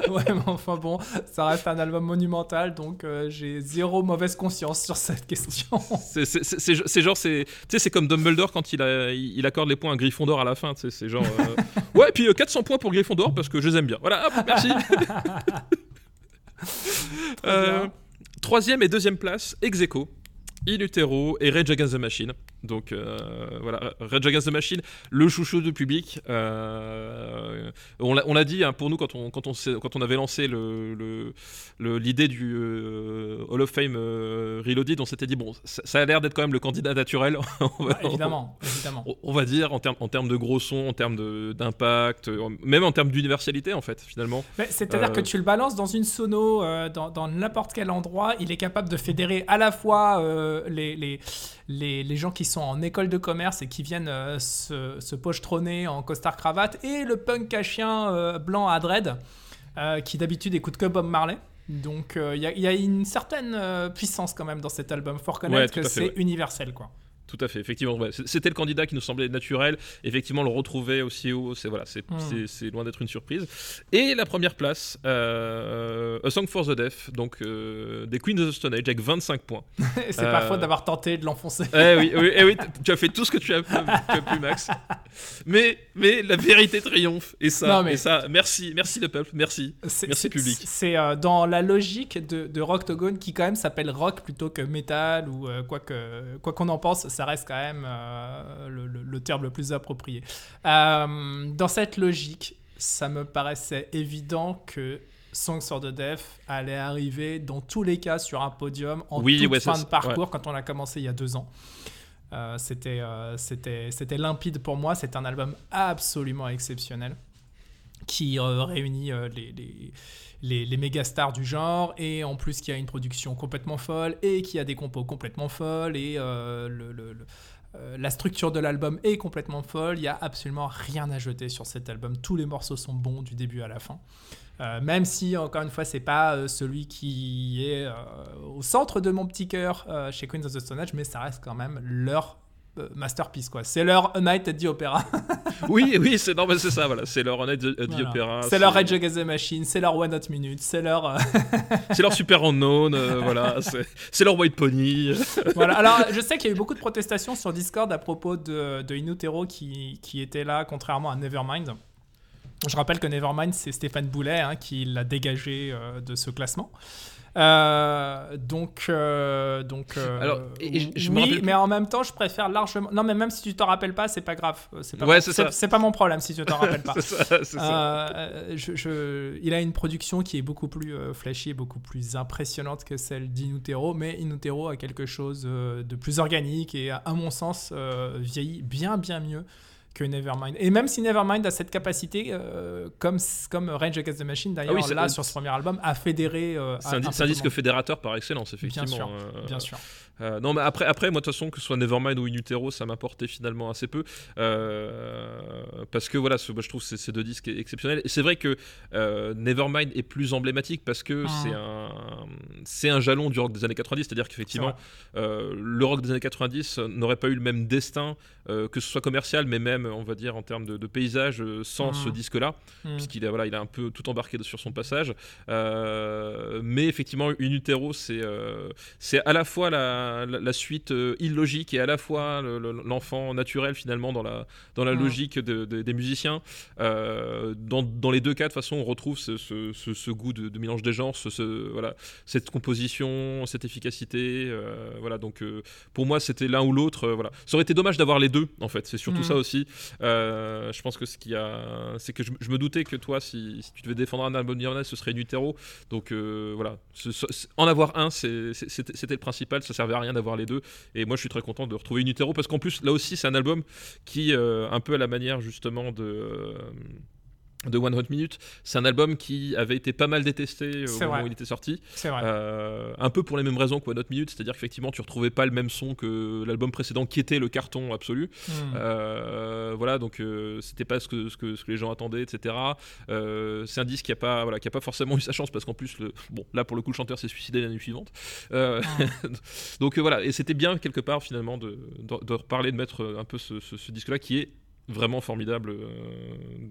Ouais, mais enfin bon, ça reste un album monumental, donc euh, j'ai zéro mauvaise conscience sur cette question. (laughs) C'est- genre, c'est tu sais, c'est comme Dumbledore quand il, a- il il accorde les points à Gryffondor à la fin, tu sais, c'est genre... euh, ouais, et puis euh, 400 points pour Gryffondor parce que je les aime bien. Voilà, hop, merci. Troisième et deuxième place, ex aequo, In Utero et Rage Against the Machine. Donc euh, voilà, Rage Against the Machine, le chouchou du public. Euh, on l'a dit hein, pour nous quand on, quand, on, quand on avait lancé l'idée le, le, du euh, Hall of Fame Reloaded, on s'était dit bon, ça, a l'air d'être quand même le candidat naturel. (laughs) on va, évidemment, on, évidemment. On va dire en termes en de gros son, en termes d'impact, même en termes d'universalité en fait finalement. C'est-à-dire que tu le balances dans une sono, dans n'importe quel endroit, il est capable de fédérer à la fois les, les, les, les gens qui sont en école de commerce et qui viennent euh, se, se, pochetronner en costard cravate, et le punk à chien euh, blanc à dread, euh, qui d'habitude écoute que Bob Marley. Donc il y, y, a une certaine puissance quand même dans cet album. Faut reconnaître que c'est universel, quoi. Tout à fait, effectivement. C'était le candidat qui nous semblait naturel. Effectivement, le retrouver aussi haut, c'est voilà, c'est loin d'être une surprise. Et la première place, euh, A Song for the Deaf, donc euh, des Queens of the Stone Age avec 25 points. (laughs) c'est pas faute d'avoir tenté de l'enfoncer. eh oui, oui, eh oui tu as fait tout ce que tu as, pu, Max. Mais, mais la vérité triomphe. Et ça, mais... et ça merci, merci le peuple, merci. Merci public. C'est euh, dans la logique de, de Rocktogone qui quand même s'appelle rock plutôt que metal ou quoi qu'on quoi qu'on en pense ça reste quand même euh, le, terme le plus approprié. Euh, dans cette logique, ça me paraissait évident que Songs for the Deaf allait arriver dans tous les cas sur un podium en toute fin de parcours quand on a commencé il y a deux ans. Euh, c'était, c'était, c'était limpide pour moi. C'est un album absolument exceptionnel qui réunit les, les, les, les méga stars du genre et en plus qui a une production complètement folle et qui a des compos complètement folles et euh, euh, la structure de l'album est complètement folle. Il n'y a absolument rien à jeter sur cet album. Tous les morceaux sont bons du début à la fin. Euh, même si, encore une fois, c'est pas celui qui est au centre de mon petit cœur chez Queens of the Stone Age, mais ça reste quand même leur masterpiece quoi. C'est leur A Night at the Opera. (laughs) oui, oui, c'est non, c'est ça, voilà. C'est leur A Night at the Opera. C'est leur Rage Against the Machine, c'est leur One Hot Minute, c'est leur. Euh, (laughs) c'est leur Super Unknown, euh, voilà. C'est leur White Pony. (laughs) voilà. Alors, je sais qu'il y a eu beaucoup de protestations sur Discord à propos de, de Inutero qui, qui était là, contrairement à Nevermind. Je rappelle que Nevermind, c'est Stéphane Boulet hein, qui l'a dégagé de ce classement. Euh, donc, euh, donc euh, Alors, je oui, mais en même temps, je préfère largement. Non, mais même si tu t'en rappelles pas, c'est pas grave. C'est pas, ouais, c'est pas mon problème si tu t'en rappelles pas. (laughs) ça, ça. Je, je... Il a une production qui est beaucoup plus flashy, beaucoup plus impressionnante que celle d'Inutero, mais Inutero a quelque chose de plus organique et, à mon sens, vieillit bien, bien mieux que Nevermind. Et même si Nevermind a cette capacité, euh, comme, comme Rage Against the Machine d'ailleurs, ah là, sur ce premier album, à fédérer. Euh, c'est un, disque fédérateur par excellence, effectivement. Bien sûr. Euh, bien sûr. Euh, non, mais après, après, moi, de toute façon, que ce soit Nevermind ou Inutero, ça m'apportait finalement assez peu. Euh, parce que voilà, je trouve ces, ces deux disques exceptionnels. Et c'est vrai que euh, Nevermind est plus emblématique parce que ah. c'est un, c'est un jalon du rock des années 90. C'est-à-dire qu'effectivement, le rock des années 90 n'aurait pas eu le même destin, que ce soit commercial, mais même, on va dire, en termes de, paysage, sans ce mmh. disque-là. Mmh. Puisqu'il a, voilà, il a un peu tout embarqué sur son passage. mais effectivement, Inutero, c'est, c'est à la fois la la, suite euh, illogique et à la fois l'enfant naturel finalement dans la, dans la logique des musiciens. Euh, dans, les deux cas, de toute façon, on retrouve ce, goût de, mélange des genres, ce, voilà, cette composition, cette efficacité. Euh, voilà, donc pour moi, c'était l'un ou l'autre. voilà. Ça aurait été dommage d'avoir les deux, en fait. C'est surtout mm. ça aussi. je pense que ce qu'il y a, c'est que je, me doutais que toi, si, tu devais défendre un album Nirvana, ce serait Nutero. Donc voilà, en avoir un, c'était le principal. Ça servait à rien d'avoir les deux. Et moi, je suis très content de retrouver Unitero parce qu'en plus, là aussi, c'est un album qui, euh, un peu à la manière justement de. Euh, de One Hot Minute. C'est un album qui avait été pas mal détesté au moment où il était sorti. Vrai. Euh, un peu pour les mêmes raisons que One Hot Minute, c'est-à-dire qu'effectivement tu retrouvais pas le même son que l'album précédent qui était le carton absolu. Hmm. Euh, voilà, donc euh, c'était pas ce que, ce que, ce, que, les gens attendaient, etc. c'est un disque qui a pas, voilà, qui a pas forcément eu sa chance parce qu'en plus, le, bon, là pour le coup, le chanteur s'est suicidé l'année suivante. Hmm. (laughs) donc voilà, et c'était bien quelque part finalement de, de, reparler, de mettre un peu ce, ce disque-là qui est vraiment formidable euh,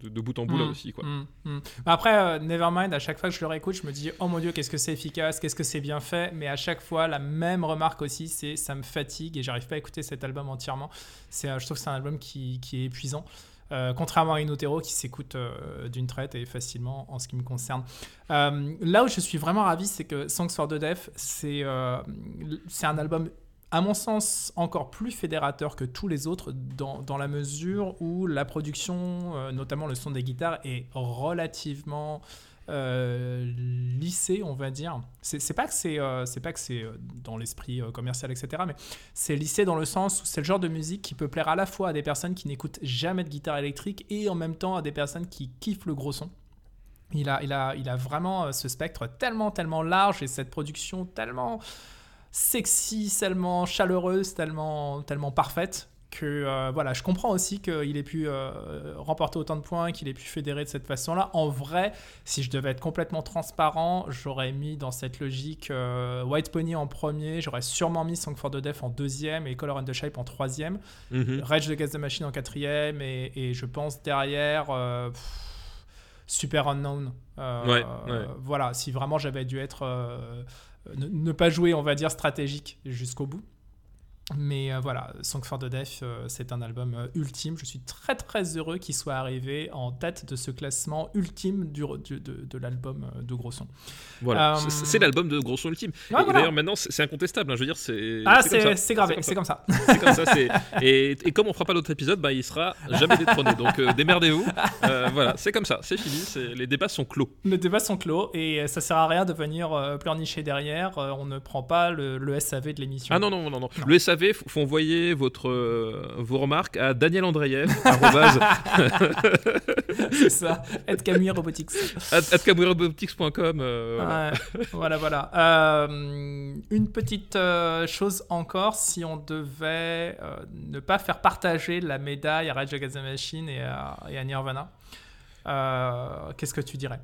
de, bout en bout là mm. aussi quoi. Mm. Mm. Après euh, Nevermind à chaque fois que je le réécoute je me dis oh mon dieu qu'est-ce que c'est efficace qu'est-ce que c'est bien fait mais à chaque fois la même remarque aussi c'est ça me fatigue et j'arrive pas à écouter cet album entièrement c'est euh, je trouve que c'est un album qui, qui est épuisant contrairement à Inotero qui s'écoute d'une traite et facilement en ce qui me concerne. là où je suis vraiment ravi, c'est que Songs for the Deaf, c'est c'est un album à mon sens, encore plus fédérateur que tous les autres dans, dans la mesure où la production, euh, notamment le son des guitares, est relativement euh, lissé, on va dire. C'est pas que c'est euh, pas que c'est euh, dans l'esprit euh, commercial, etc. Mais c'est lissé dans le sens où c'est le genre de musique qui peut plaire à la fois à des personnes qui n'écoutent jamais de guitare électrique et en même temps à des personnes qui kiffent le gros son. Il a, il a, il a vraiment ce spectre tellement, tellement large et cette production tellement sexy, tellement chaleureuse, tellement, tellement parfaite que euh, voilà, je comprends aussi qu'il ait pu euh, remporter autant de points, qu'il ait pu fédérer de cette façon-là. En vrai, si je devais être complètement transparent, j'aurais mis dans cette logique euh, White Pony en premier, j'aurais sûrement mis Song for the Deaf en deuxième et Color and the Shape en troisième, Mhm. Rage Against the Machine en quatrième et, et je pense derrière pff, Super Unknown. Ouais, ouais. Voilà, si vraiment j'avais dû être ne, pas jouer, on va dire stratégique jusqu'au bout. Mais euh, voilà, Song for the Deaf, euh, c'est un album euh, ultime. Je suis très très heureux qu'il soit arrivé en tête de ce classement ultime du, du- de, de l'album de Gros Son. Voilà, C'est- l'album de Gros Son Ultime. Voilà. D'ailleurs, maintenant, c'est incontestable. hein, je veux dire, c'est. Ah, c'est gravé, comme c'est comme ça. C'est comme ça. Et, et comme on fera pas d'autres épisodes, bah, il sera jamais détrôné. Donc démerdez-vous. Voilà, c'est comme ça. C'est fini. Les débats sont clos. Les débats sont clos et ça sert à rien de venir pleurnicher derrière. On ne prend pas le, le SAV de l'émission. Ah non, non, non, non. Non. Le SAV, faut faut envoyer votre, euh, vos remarques à Daniel Andreev, (laughs) (laughs) c'est ça. Camille Robotics. camouirobotics.com, euh, voilà. Ouais, voilà, voilà. Euh, une petite euh, chose encore, si on devait ne pas faire partager la médaille à Rage Against the Machine et à, et à Nirvana, qu'est-ce que tu dirais?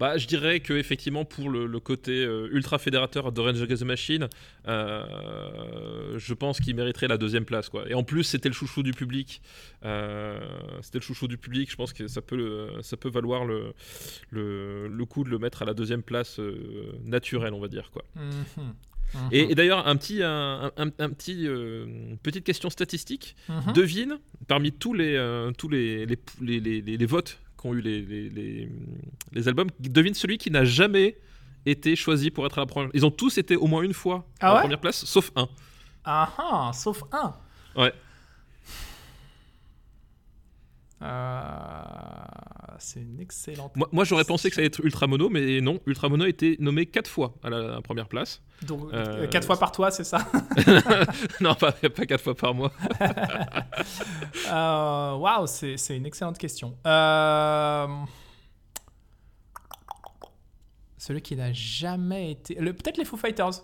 Bah, je dirais que effectivement pour le, le côté euh, ultra fédérateur de Rage Against the Machine, euh, je pense qu'il mériterait la deuxième place quoi. Et en plus c'était le chouchou du public, Euh, c'était le chouchou du public. Je pense que ça peut le- ça peut valoir le, le, le coup de le mettre à la deuxième place euh, naturelle on va dire quoi. Mhm. Mhm. Et, et d'ailleurs un petit un, un- un petit euh, petite question statistique. Mhm. Devine, parmi tous les, euh, tous les- les votes qu'ont eu les, les, les, les albums, devine celui qui n'a jamais été choisi pour être à la première. Ils ont tous été au moins une fois Ah à la première place, sauf un. Ah ah, sauf un. Ouais. Euh, c'est une excellente. Moi, moi, j'aurais pensé que ça allait être Ultramono, mais non, Ultramono a été nommé quatre fois à la, première place. Donc, Euh, euh, quatre fois par toi, c'est ça? (laughs) (laughs) Non, pas, pas quatre fois par mois. (laughs) Euh, Waouh, c'est c'est une excellente question. Euh, Celui qui n'a jamais été. le- Peut-être les Foo Fighters.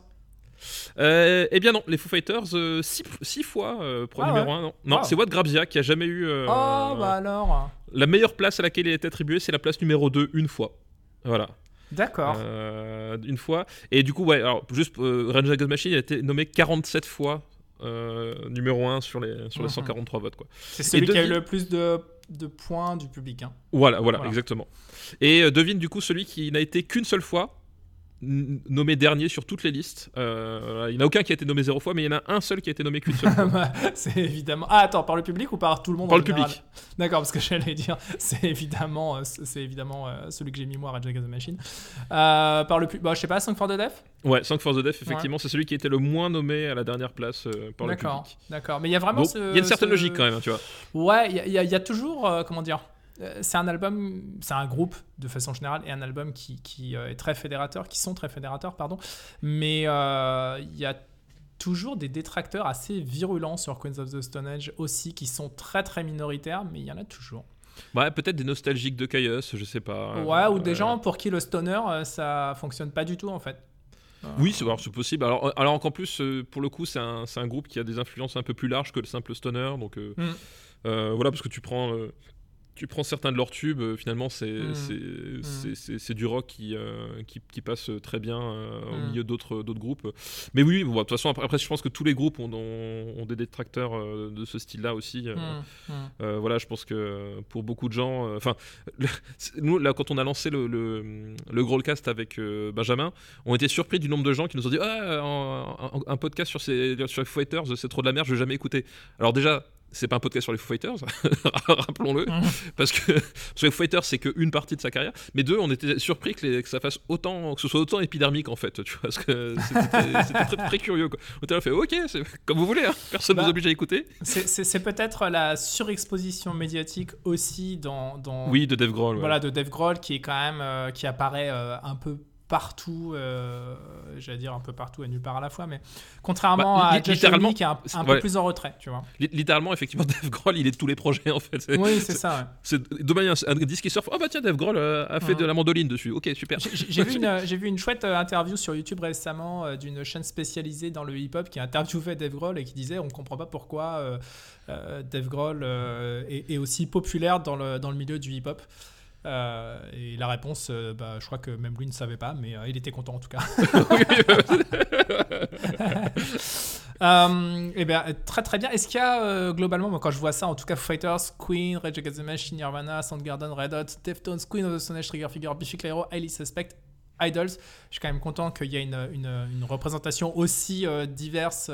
Euh, eh bien non, les Foo Fighters, euh, six, six fois euh, pour Ah numéro ouais. 1. Non, c'est Watt Grabzia qui a jamais eu... euh, oh, bah alors. La meilleure place à laquelle il a été attribué, c'est la place numéro 2, une fois. Voilà. D'accord. Euh, une fois. Et du coup, ouais, alors juste euh, Rage Against the Machine a été nommé 47 fois euh, numéro 1 sur les, sur les Mhm. 143 votes. Quoi. c'est celui qui a eu le plus de, de points du public. hein. Voilà, voilà, Voilà. exactement. Et euh, devine du coup celui qui n'a été qu'une seule fois nommé dernier sur toutes les listes. Euh, il n'y en a aucun qui a été nommé zéro fois, mais il y en a un seul qui a été nommé qu'une seule fois. C'est évidemment. Ah, attends, par le public ou par tout le monde Par en le général? Public. D'accord, parce que j'allais dire, c'est évidemment, euh, c'est évidemment euh, celui que j'ai mis moi, Rage Against the Machine. Euh, par le public, bah, je sais pas, 5 for the Def Ouais, Song for the Deaf, effectivement, c'est celui qui était le moins nommé à la dernière place par le D'accord, public. d'accord. Mais il y a vraiment ce. il y a une certaine ce- logique quand même, hein, tu vois. Ouais, il y, a- y y toujours, comment dire, c'est un album, c'est un groupe de façon générale et un album qui, qui, euh, est très fédérateur, qui sont très fédérateurs, pardon. Mais euh, il y a toujours des détracteurs assez virulents sur Queens of the Stone Age aussi, qui sont très très minoritaires, mais il y en a toujours. Ouais, peut-être des nostalgiques de Chaos, je sais pas. Ouais, ou Euh, des gens pour qui le stoner, euh, ça fonctionne pas du tout en fait. Euh, Oui, c'est possible. Alors, alors qu'en plus, euh, pour le coup, c'est un, un groupe qui a des influences un peu plus larges que le simple stoner. Donc, euh, Mm. euh, voilà, parce que tu prends, euh, tu prends certains de leurs tubes, euh, finalement, c'est Mm. c'est- c'est du rock qui, euh, qui, qui passe très bien euh, au Mm. milieu d'autres groupes. Mais oui, bon, de toute façon, après, après, je pense que tous les groupes ont, ont, ont des détracteurs de ce style-là aussi. hum. euh, voilà, je pense que pour beaucoup de gens, enfin, (laughs) nous là, quand on a lancé le le, le Growlcast avec Benjamin, on était surpris du nombre de gens qui nous ont dit ah, un, podcast sur ces sur Fighters, c'est trop de la merde, je vais jamais écouter. Alors déjà, c'est pas un podcast sur les Foo Fighters, (laughs) rappelons-le, mmh. parce que sur les Foo Fighters c'est qu'une partie de sa carrière, mais deux, on était surpris que, que, ça fasse autant, que ce soit autant épidermique en fait, tu vois, parce que c'était (laughs) très, très, curieux. Quoi. On était fait, ok, comme vous voulez, hein, personne ne bah, vous oblige à écouter. C'est peut-être la surexposition médiatique aussi dans, dans, oui, de Dave Grohl, voilà, de Dave Grohl qui est quand même euh, qui apparaît euh, un peu partout, euh, j'allais dire un peu partout et nulle part à la fois, mais contrairement bah, à littéralement, qui est un, peu plus en retrait, tu vois. Littéralement, effectivement, (laughs) Dave Grohl, il est de tous les projets en fait. Oui, c'est ça. C'est de un, disque qui surfe. Oh bah tiens, Dave Grohl euh, a fait de la mandoline dessus. Ok, super. J'ai vu, (laughs) une, vu une chouette euh, interview sur YouTube récemment d'une chaîne spécialisée dans le hip-hop qui a interviewé Dave Grohl et qui disait on comprend pas pourquoi Dave Grohl est, est, aussi populaire dans le, dans le milieu du hip-hop. Euh, et la réponse, euh, bah, je crois que même lui ne savait pas, mais euh, il était content en tout cas. (laughs) et eh bien, très très bien. Est-ce qu'il y a globalement, moi, quand je vois ça, en tout cas, Fighters, Queen, Rage Against the Machine, Nirvana, Soundgarden, Red Hot, Deftones, Queen of the Stone Age, Trigger Figure, Biffy Clyro, Highly Suspect, Idols. Je suis quand même content qu'il y ait une, une, représentation aussi diverse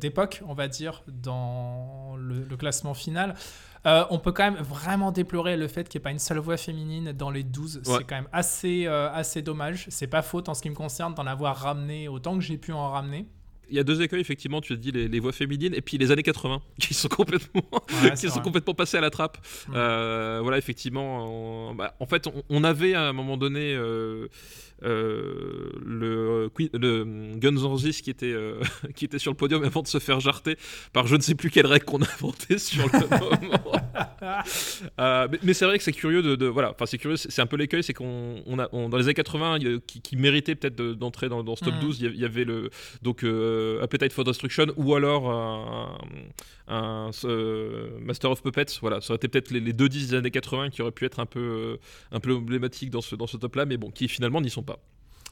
d'époque, on va dire, dans le, le classement final. Euh, on peut quand même vraiment déplorer le fait qu'il n'y ait pas une seule voix féminine dans les 12. C'est quand même assez, euh, assez dommage. C'est pas faute en ce qui me concerne d'en avoir ramené autant que j'ai pu en ramener. Il y a deux écueils, effectivement, tu as dit les, voix féminines, et puis les années 80, (laughs) qui sont complètement, qui sont complètement passées à la trappe. Euh, voilà, effectivement, bah, en fait, on, avait à un moment donné euh, le, le Guns N' Roses qui était, euh, (laughs) qui était sur le podium avant de se faire jarter par je ne sais plus quelle règle qu'on a inventé sur le (laughs) moment. Euh, mais, c'est vrai que c'est curieux de, voilà, enfin c'est curieux, c'est un peu l'écueil, c'est qu'on on a dans les années 80 qui, qui méritait peut-être d'entrer dans, dans, ce top 12, mm. il y, avait le donc Appetite for Destruction ou alors un, Master of Puppets, voilà, ça aurait été peut-être les, deux 10 des années 80 qui auraient pu être un peu un peu emblématiques dans ce dans ce top là, mais bon, qui finalement n'y sont pas.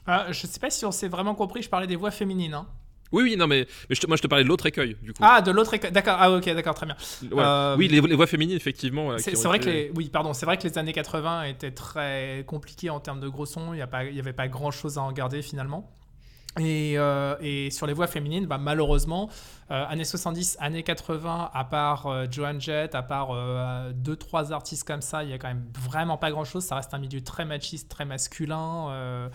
Ah, je sais pas si on s'est vraiment compris, je parlais des voix féminines. Hein. Oui, oui, non, mais, mais moi je te parlais de l'autre écueil, du coup. Ah, de l'autre écueil, d'accord, ah, ok, d'accord, très bien. Euh, oui, les, voix féminines, effectivement. c'est vrai que les, oui, pardon, vrai que les années 80 étaient très compliquées en termes de gros sons, il n'y avait pas grand chose à en garder finalement. Et, euh, et, sur les voix féminines, bah, malheureusement, euh, années 70, années 80, à part euh, Joan Jett, à part deux, trois artistes comme ça, il y a quand même vraiment pas grand chose. Ça reste un milieu très machiste, très masculin,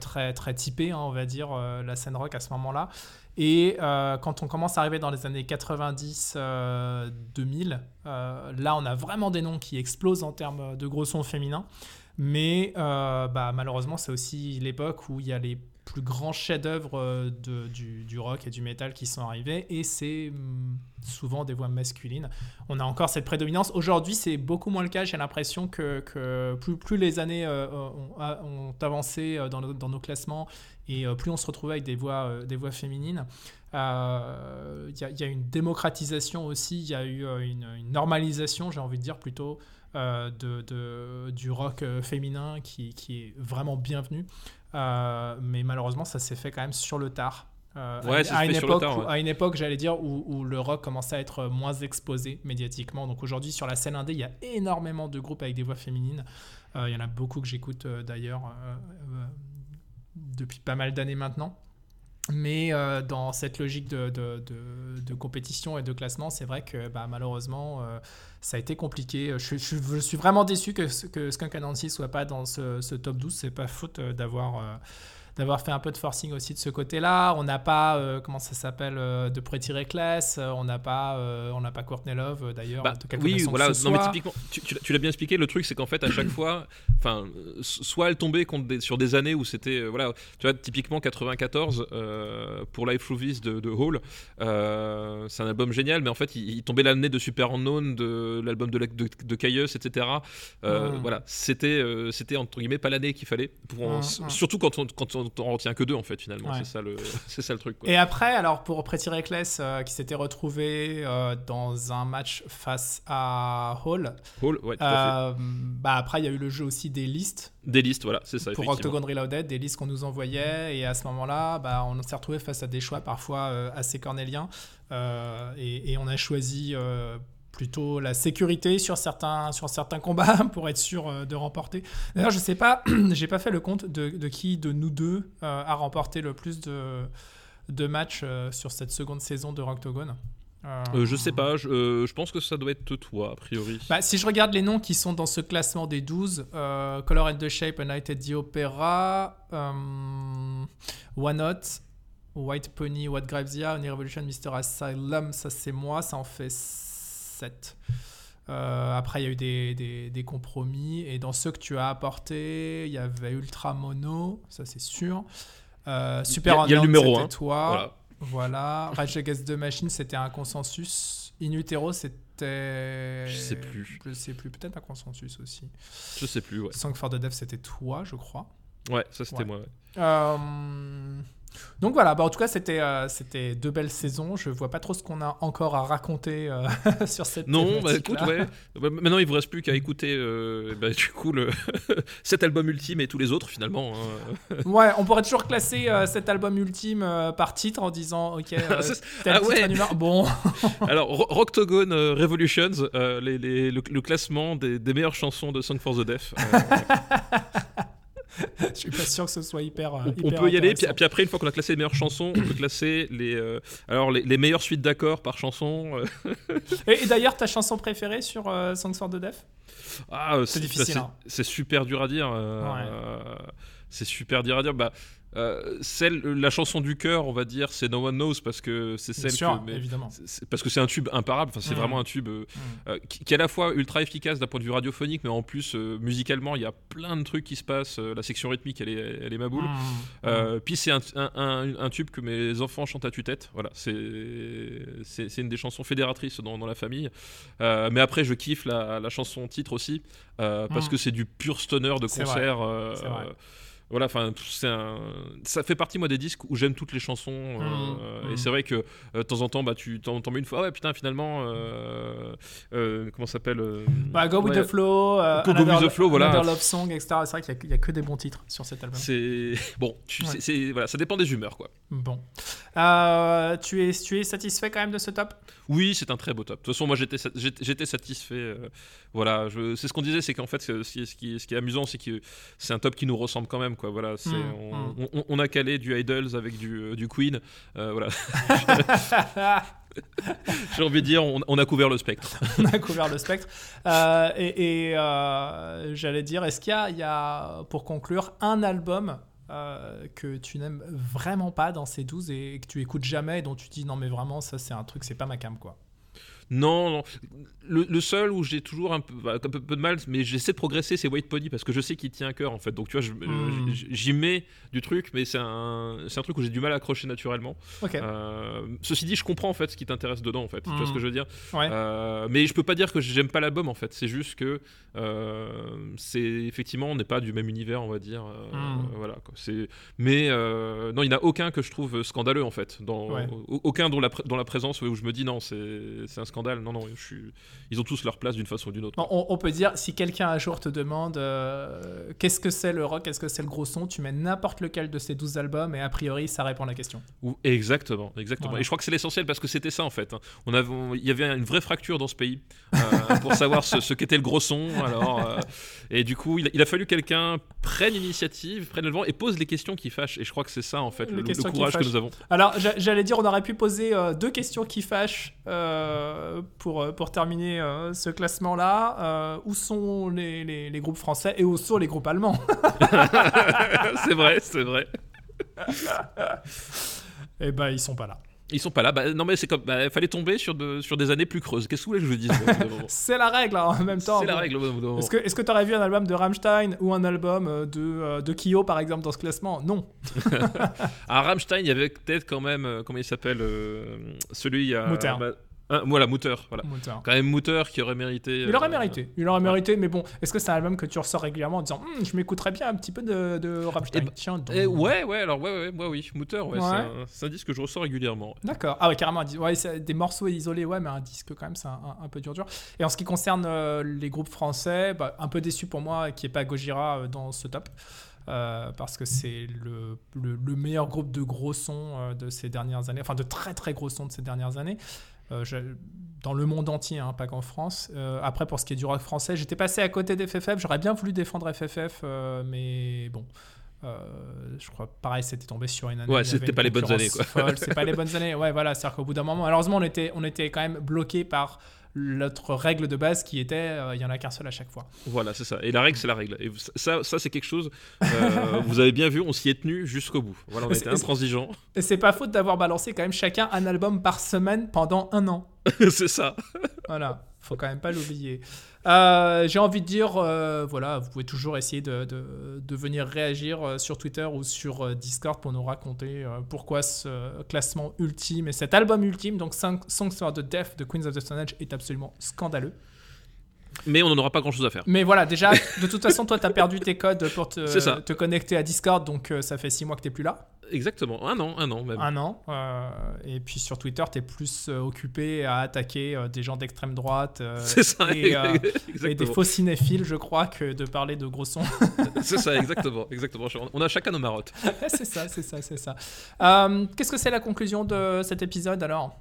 très, très typé, hein, on va dire, la scène rock à ce moment-là. Et quand on commence à arriver dans les années 90-2000, là, on a vraiment des noms qui explosent en termes de gros sons féminins. Mais bah, malheureusement, c'est aussi l'époque où il y a les plus grands chefs-d'œuvre euh, du, rock et du metal qui sont arrivés, et c'est mm, souvent des voix masculines. On a encore cette prédominance. Aujourd'hui, c'est beaucoup moins le cas. J'ai l'impression que, plus, les années euh, ont, avancé euh, dans, nos classements et plus on se retrouve avec des voix féminines. Il y, a une démocratisation aussi, il y a eu une, une normalisation, j'ai envie de dire plutôt, de, de, du rock féminin qui, qui, est vraiment bienvenu. Euh, mais malheureusement, ça s'est fait quand même sur le tard. Euh, à, une époque, à une époque, j'allais dire, où, où, le rock commençait à être moins exposé médiatiquement. Donc aujourd'hui, sur la scène indé, il y a énormément de groupes avec des voix féminines. Euh, il y en a beaucoup que j'écoute d'ailleurs depuis pas mal d'années maintenant. Mais euh, dans cette logique de, compétition et de classement, c'est vrai que bah, malheureusement, euh, ça a été compliqué. Je, je, suis vraiment déçu que, que Skunk Anansi ne soit pas dans ce, ce top 12. C'est pas faute euh, d'avoir d'avoir fait un peu de forcing aussi de ce côté-là. On n'a pas, euh, comment ça s'appelle, euh, de Pretty Reckless, euh, on n'a pas, on n'a pas Courtney Love d'ailleurs. Bah, oui, voilà, non, mais typiquement, tu, l'as bien expliqué, le truc c'est qu'en fait à chaque fois, enfin, soit elle tombait contre sur des années où c'était, voilà, tu vois, typiquement 94 pour Life Through This de, Hall, c'est un album génial, mais en fait il, tombait l'année de Super Unknown, de l'album de, de, de Caius, etc. Voilà, c'était, c'était entre guillemets pas l'année qu'il fallait, pour surtout quand on, quand on on retient que deux en fait finalement. C'est ça le, (laughs) c'est ça le truc. Et après, alors pour Pretty Reckless euh, qui s'était retrouvé euh, dans un match face à Hall. Hall, ouais. Tout à fait. Euh, bah après, il y a eu le jeu aussi des listes. Des listes, voilà, c'est ça. Pour Octagon Reloaded, des listes qu'on nous envoyait et à ce moment-là, bah, on s'est retrouvé face à des choix parfois assez cornéliens et, et, on a choisi plutôt la sécurité sur certains, sur certains combats (laughs) pour être sûr euh, de remporter. D'ailleurs, je sais pas, (clears throat) j'ai pas fait le compte de, de, qui de nous deux euh, a remporté le plus de, de matchs euh, sur cette seconde saison de Rocktogone. Euh, je sais pas, je, je pense que ça doit être toi, a priori. Bah, si je regarde les noms qui sont dans ce classement des 12, euh, Color and the Shape, A Night at the Opera, One Hot, White Pony, What Ya, Only Revolution, Mr. Asylum, ça c'est moi, ça en fait 7. Euh, après, il y a eu des, des- des compromis. Et dans ceux que tu as apportés, il y avait Ultra Mono, ça c'est sûr. Euh, Super Il y a- il y a le numéro c'était un. toi. Voilà. Voilà. Rage Against the Machine, c'était un consensus. In Utero, c'était. Je sais plus. Je sais plus. Peut-être un consensus aussi. Je sais plus, ouais. Song for the Deaf, c'était toi, je crois. Ouais, ça c'était Ouais. moi. ouais. Euh, Donc voilà, bah en tout cas, c'était euh, c'était deux belles saisons. Je vois pas trop ce qu'on a encore à raconter euh, (laughs) sur cette Non, bah écoute, ouais. Bah, Maintenant, il vous reste plus qu'à écouter euh, bah, du coup le (laughs) cet album ultime et tous les autres finalement. hein. (laughs) Ouais, on pourrait toujours classer cet album ultime par titre en disant, ok, Ça, tel ah ouais. numéro- Bon, Alors, Ro- Rocktogone Revolutions, les- les- le, le classement des, des meilleures chansons de Song for the Deaf. (laughs) Je suis pas sûr que ce soit hyper. euh, on, on hyper peut y aller, puis, puis après, une fois qu'on a classé les meilleures chansons, on peut classer les, euh, alors les, les meilleures suites d'accords par chanson. euh. Et, et d'ailleurs, ta chanson préférée sur euh, Songs for the Deaf? Ah, euh, C'est bah, difficile, c'est- hein. Super dur à dire. euh, C'est super dur à dire. Bah, euh, celle, la chanson du cœur, on va dire, c'est No One Knows parce que c'est celle sûr, que. mais- parce que c'est un tube imparable, enfin, c'est Mm. vraiment un tube euh, Mm. euh, qui, qui est à la fois ultra efficace d'un point de vue radiophonique, mais en plus musicalement il y a plein de trucs qui se passent. la section rythmique elle est, elle est ma boule. Mm. Puis c'est un, un- un- un tube que mes enfants chantent à tue-tête. Voilà, c'est une des chansons fédératrices dans, dans la famille. Mais après je kiffe la, la chanson titre aussi parce que c'est du pur stoner de concert. Voilà, enfin, ça fait partie moi des disques où j'aime toutes les chansons. euh, Mm, Et mm. c'est vrai que euh, de temps en temps, bah, tu t'en mets une fois. Ah ouais, putain, finalement, euh, euh, comment ça s'appelle euh, Bah, Go with ouais, the Flow, Go- Go with the Flow, voilà. Another Love Song, etc. C'est vrai qu'il y a- que des bons titres sur cet album. C'est (laughs) bon, tu- Ouais. c'est- c'est- voilà, ça dépend des humeurs, quoi. Bon. Tu, es, tu es satisfait quand même de ce top? Oui, c'est un très beau top. De toute façon, moi, j'étais j'étais satisfait. voilà, c'est ce qu'on disait, c'est qu'en fait, ce qui, ce qui est amusant, c'est que c'est un top qui nous ressemble quand même, quoi. Voilà, c'est Mm, on, mm. on- on a calé du Idols avec du, euh, du Queen. euh, voilà, (laughs) (laughs) j'ai envie de dire, on, on a couvert le spectre. (laughs) On a couvert le spectre. Euh, et et, euh, j'allais dire, est-ce qu'il y a, il y a, pour conclure, un album euh, que tu n'aimes vraiment pas dans ces 12 et que tu écoutes jamais et dont tu dis non mais vraiment ça c'est un truc c'est pas ma cam quoi? Non, non. Le, le seul où j'ai toujours un peu, bah, un peu, peu de mal, mais j'essaie de progresser, c'est White Pony parce que je sais qu'il tient à cœur en fait. Donc tu vois, Mm. je- j'y mets du truc, mais c'est un, un truc où j'ai du mal à accrocher naturellement. Euh, ceci dit, je comprends en fait ce qui t'intéresse dedans en fait. Tu vois ce que je veux dire ouais Euh, Mais je peux pas dire que j'aime pas l'album en fait. C'est juste que euh, c'est effectivement on n'est pas du même univers, on va dire. Euh, Mm. Voilà. C'est mais non, il n'y en a aucun que je trouve scandaleux en fait. Dans, Ouais. au- Aucun dont la, dont la présence où je me dis non, c'est c'est un scandale. Non, non, je suis... ils ont tous leur place d'une façon ou d'une autre. On, on peut dire si quelqu'un un jour te demande euh, qu'est-ce que c'est le rock qu'est-ce que c'est le gros son tu mets n'importe lequel de ces 12 albums et a priori ça répond à la question Ou- exactement, exactement. Voilà. Et je crois que c'est l'essentiel parce que c'était ça en fait. hein. On avait, on- il y avait une vraie fracture dans ce pays euh, pour savoir ce, ce qu'était le gros son. Alors, euh, et du coup, il a, il a fallu quelqu'un prenne l'initiative, prenne le vent et pose les questions qui fâchent. Et je crois que c'est ça en fait le, courage que nous avons. Alors, j'a- j'allais dire, on aurait pu poser deux questions qui fâchent euh, pour, euh, pour terminer euh, ce classement-là. Euh, où sont les, les- les groupes français et où sont les groupes allemands (laughs) c'est vrai, c'est vrai. (laughs) Eh ben, ils sont pas là. Ils sont pas là. Bah, non mais c'est comme, bah, fallait tomber sur, de- sur des années plus creuses. Qu'est-ce que vous voulez que je vous dise (laughs) C'est la règle hein, en même temps. C'est la règle. au bout d'un moment. Est-ce que est-ce que t'aurais vu un album de Rammstein ou un album euh, de, euh, de Kyo par exemple dans ce classement? Non. À Rammstein, il y avait peut-être quand même, euh, comment il s'appelle, euh, celui à Mutter. bah, hein, voilà, Mutter. Voilà. Quand même Mutter qui aurait mérité. Il aurait euh, mérité, il aurait mérité, mais bon, est-ce que c'est un album que tu ressors régulièrement en disant Hum, je m'écouterais bien un petit peu de, de Rammstein ben, Tiens, donc. Eh, ouais, ouais, alors ouais, ouais, moi oui, Mutter, ouais, Ouais. c'est un- disque que je ressors régulièrement. D'accord. Ah ouais, carrément. Ouais, des morceaux isolés, ouais, mais un disque quand même, c'est un, un- peu dur dur. Et en ce qui concerne euh, les groupes français, bah, un peu déçu pour moi qu'il n'y ait pas Gojira euh, dans ce top. Euh, parce que c'est le, le- le meilleur groupe de gros sons de ces dernières années, enfin de très très gros sons de ces dernières années. Euh, dans le monde entier, hein, pas qu'en France. Euh, après, pour ce qui est du rock français, j'étais passé à côté d'FFF. J'aurais bien voulu défendre FFF, euh, mais bon. Euh, je crois, pareil, c'était tombé sur une année. Ouais, c'était pas les bonnes années, quoi. C'est pas les bonnes années. Ouais, voilà. C'est-à-dire qu'au bout d'un moment, malheureusement, on était, on était quand même bloqué par notre règle de base qui était euh, il y en a qu'un seul à chaque fois. Voilà, c'est ça. Et la règle, c'est la règle. Et ça, ça c'est quelque chose. euh, vous avez bien vu, on s'y est tenu jusqu'au bout. Voilà, on était intransigeants. Et c'est pas faute d'avoir balancé quand même chacun un album par semaine pendant un an. (laughs) c'est ça. Voilà, faut quand même pas l'oublier. Euh, J'ai envie de dire, euh, voilà, vous pouvez toujours essayer de, de- de venir réagir euh, sur Twitter ou sur Discord pour nous raconter pourquoi ce classement ultime et cet album ultime, donc Song- Songs for the Deaf de Queens of the Stone Age, est absolument scandaleux. Mais on n'en aura pas grand chose à faire. Mais voilà, déjà, de toute façon, toi, t'as perdu tes codes pour te, connecter à Discord, donc ça fait six mois que t'es plus là. Exactement. Un an, un an même. Un an. euh, et puis sur Twitter, t'es plus euh, occupé à attaquer euh, des gens d'extrême droite. euh, (laughs) ça. et, euh, (laughs) et des faux cinéphiles, je crois, que de parler de gros sons. (laughs) c'est ça, exactement. exactement. On a chacun nos marottes. c'est ça, c'est ça, c'est ça. Qu'est-ce que c'est la conclusion de cet épisode alors?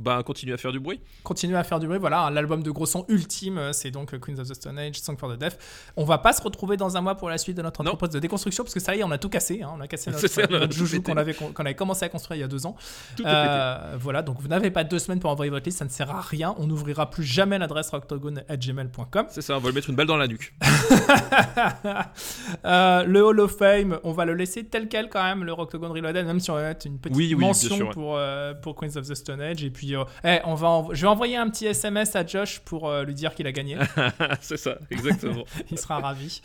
Bah, continue à faire du bruit. Continuez à faire du bruit, voilà, hein, l'album de gros sons ultime, euh, c'est donc euh, Queens of the Stone Age, Song for the Deaf. On va pas se retrouver dans un mois pour la suite de notre entreprise de déconstruction, parce que ça y est, on a tout cassé, hein, on a cassé (laughs) ça, notre, a notre tout joujou qu'on avait, qu'on avait commencé à construire il y a deux ans. Tout Euh, voilà, donc vous n'avez pas deux semaines pour envoyer votre liste, ça ne sert à rien. On n'ouvrira plus jamais l'adresse octogone.gmail.com. C'est ça, on va lui mettre une balle dans la nuque. (laughs) Euh, le Hall of Fame, on va le laisser tel quel quand même, le Octogone Reloaded, même si on va mettre une petite Oui, oui, bien mention sûr, ouais. pour, euh, pour Queens of the Stone Age. Et puis, euh, eh, on va je vais envoyer un petit SMS à Josh pour euh, lui dire qu'il a gagné. (laughs) c'est ça, exactement. (laughs) Il sera ravi.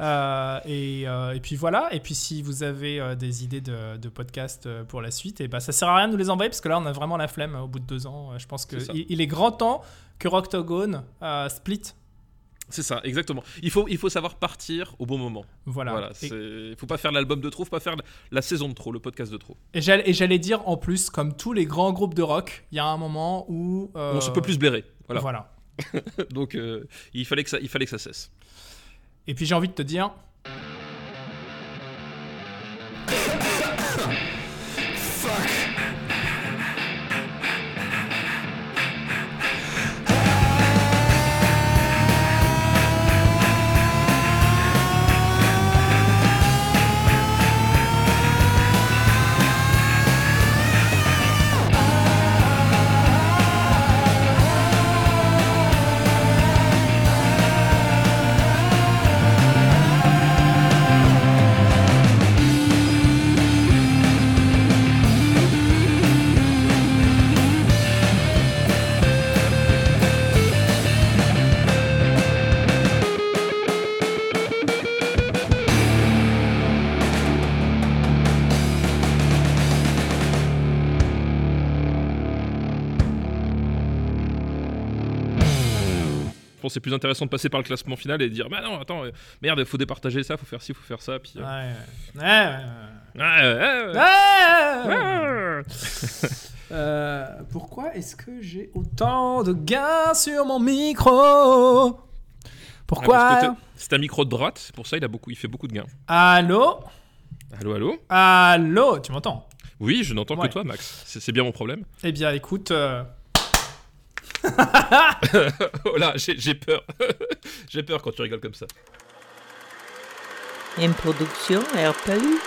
Euh, et, euh, et puis voilà. Et puis si vous avez euh, des idées de, de podcasts pour la suite, et bah, ça sert à rien de nous les envoyer parce que là on a vraiment la flemme au bout de deux ans. Je pense qu'il il est grand temps que Rocktogone split. C'est ça, exactement. Il faut, il faut savoir partir au bon moment. Voilà. Voilà. Il faut pas faire l'album de trop, faut pas faire la saison de trop, le podcast de trop. Et j'allais dire en plus, comme tous les grands groupes de rock, il y a un moment où euh, On se peut plus blairer. Voilà. Voilà. (laughs) Donc euh, il fallait que ça, il fallait que ça cesse. Et puis j'ai envie de te dire. Plus intéressant de passer par le classement final et de dire bah non attends euh, merde faut départager ça faut faire ci faut faire ça puis pourquoi est-ce que j'ai autant de gains sur mon micro? Pourquoi Ah, c'est un micro de droite c'est pour ça il a beaucoup il fait beaucoup de gains. Allô? Allô allô? Allô Tu m'entends? Oui je n'entends Ouais. que toi Max. C'est c'est bien mon problème. Eh bien, écoute, euh, (laughs) oh là j'ai peur (laughs) j'ai peur quand tu rigoles comme ça Une production RPU.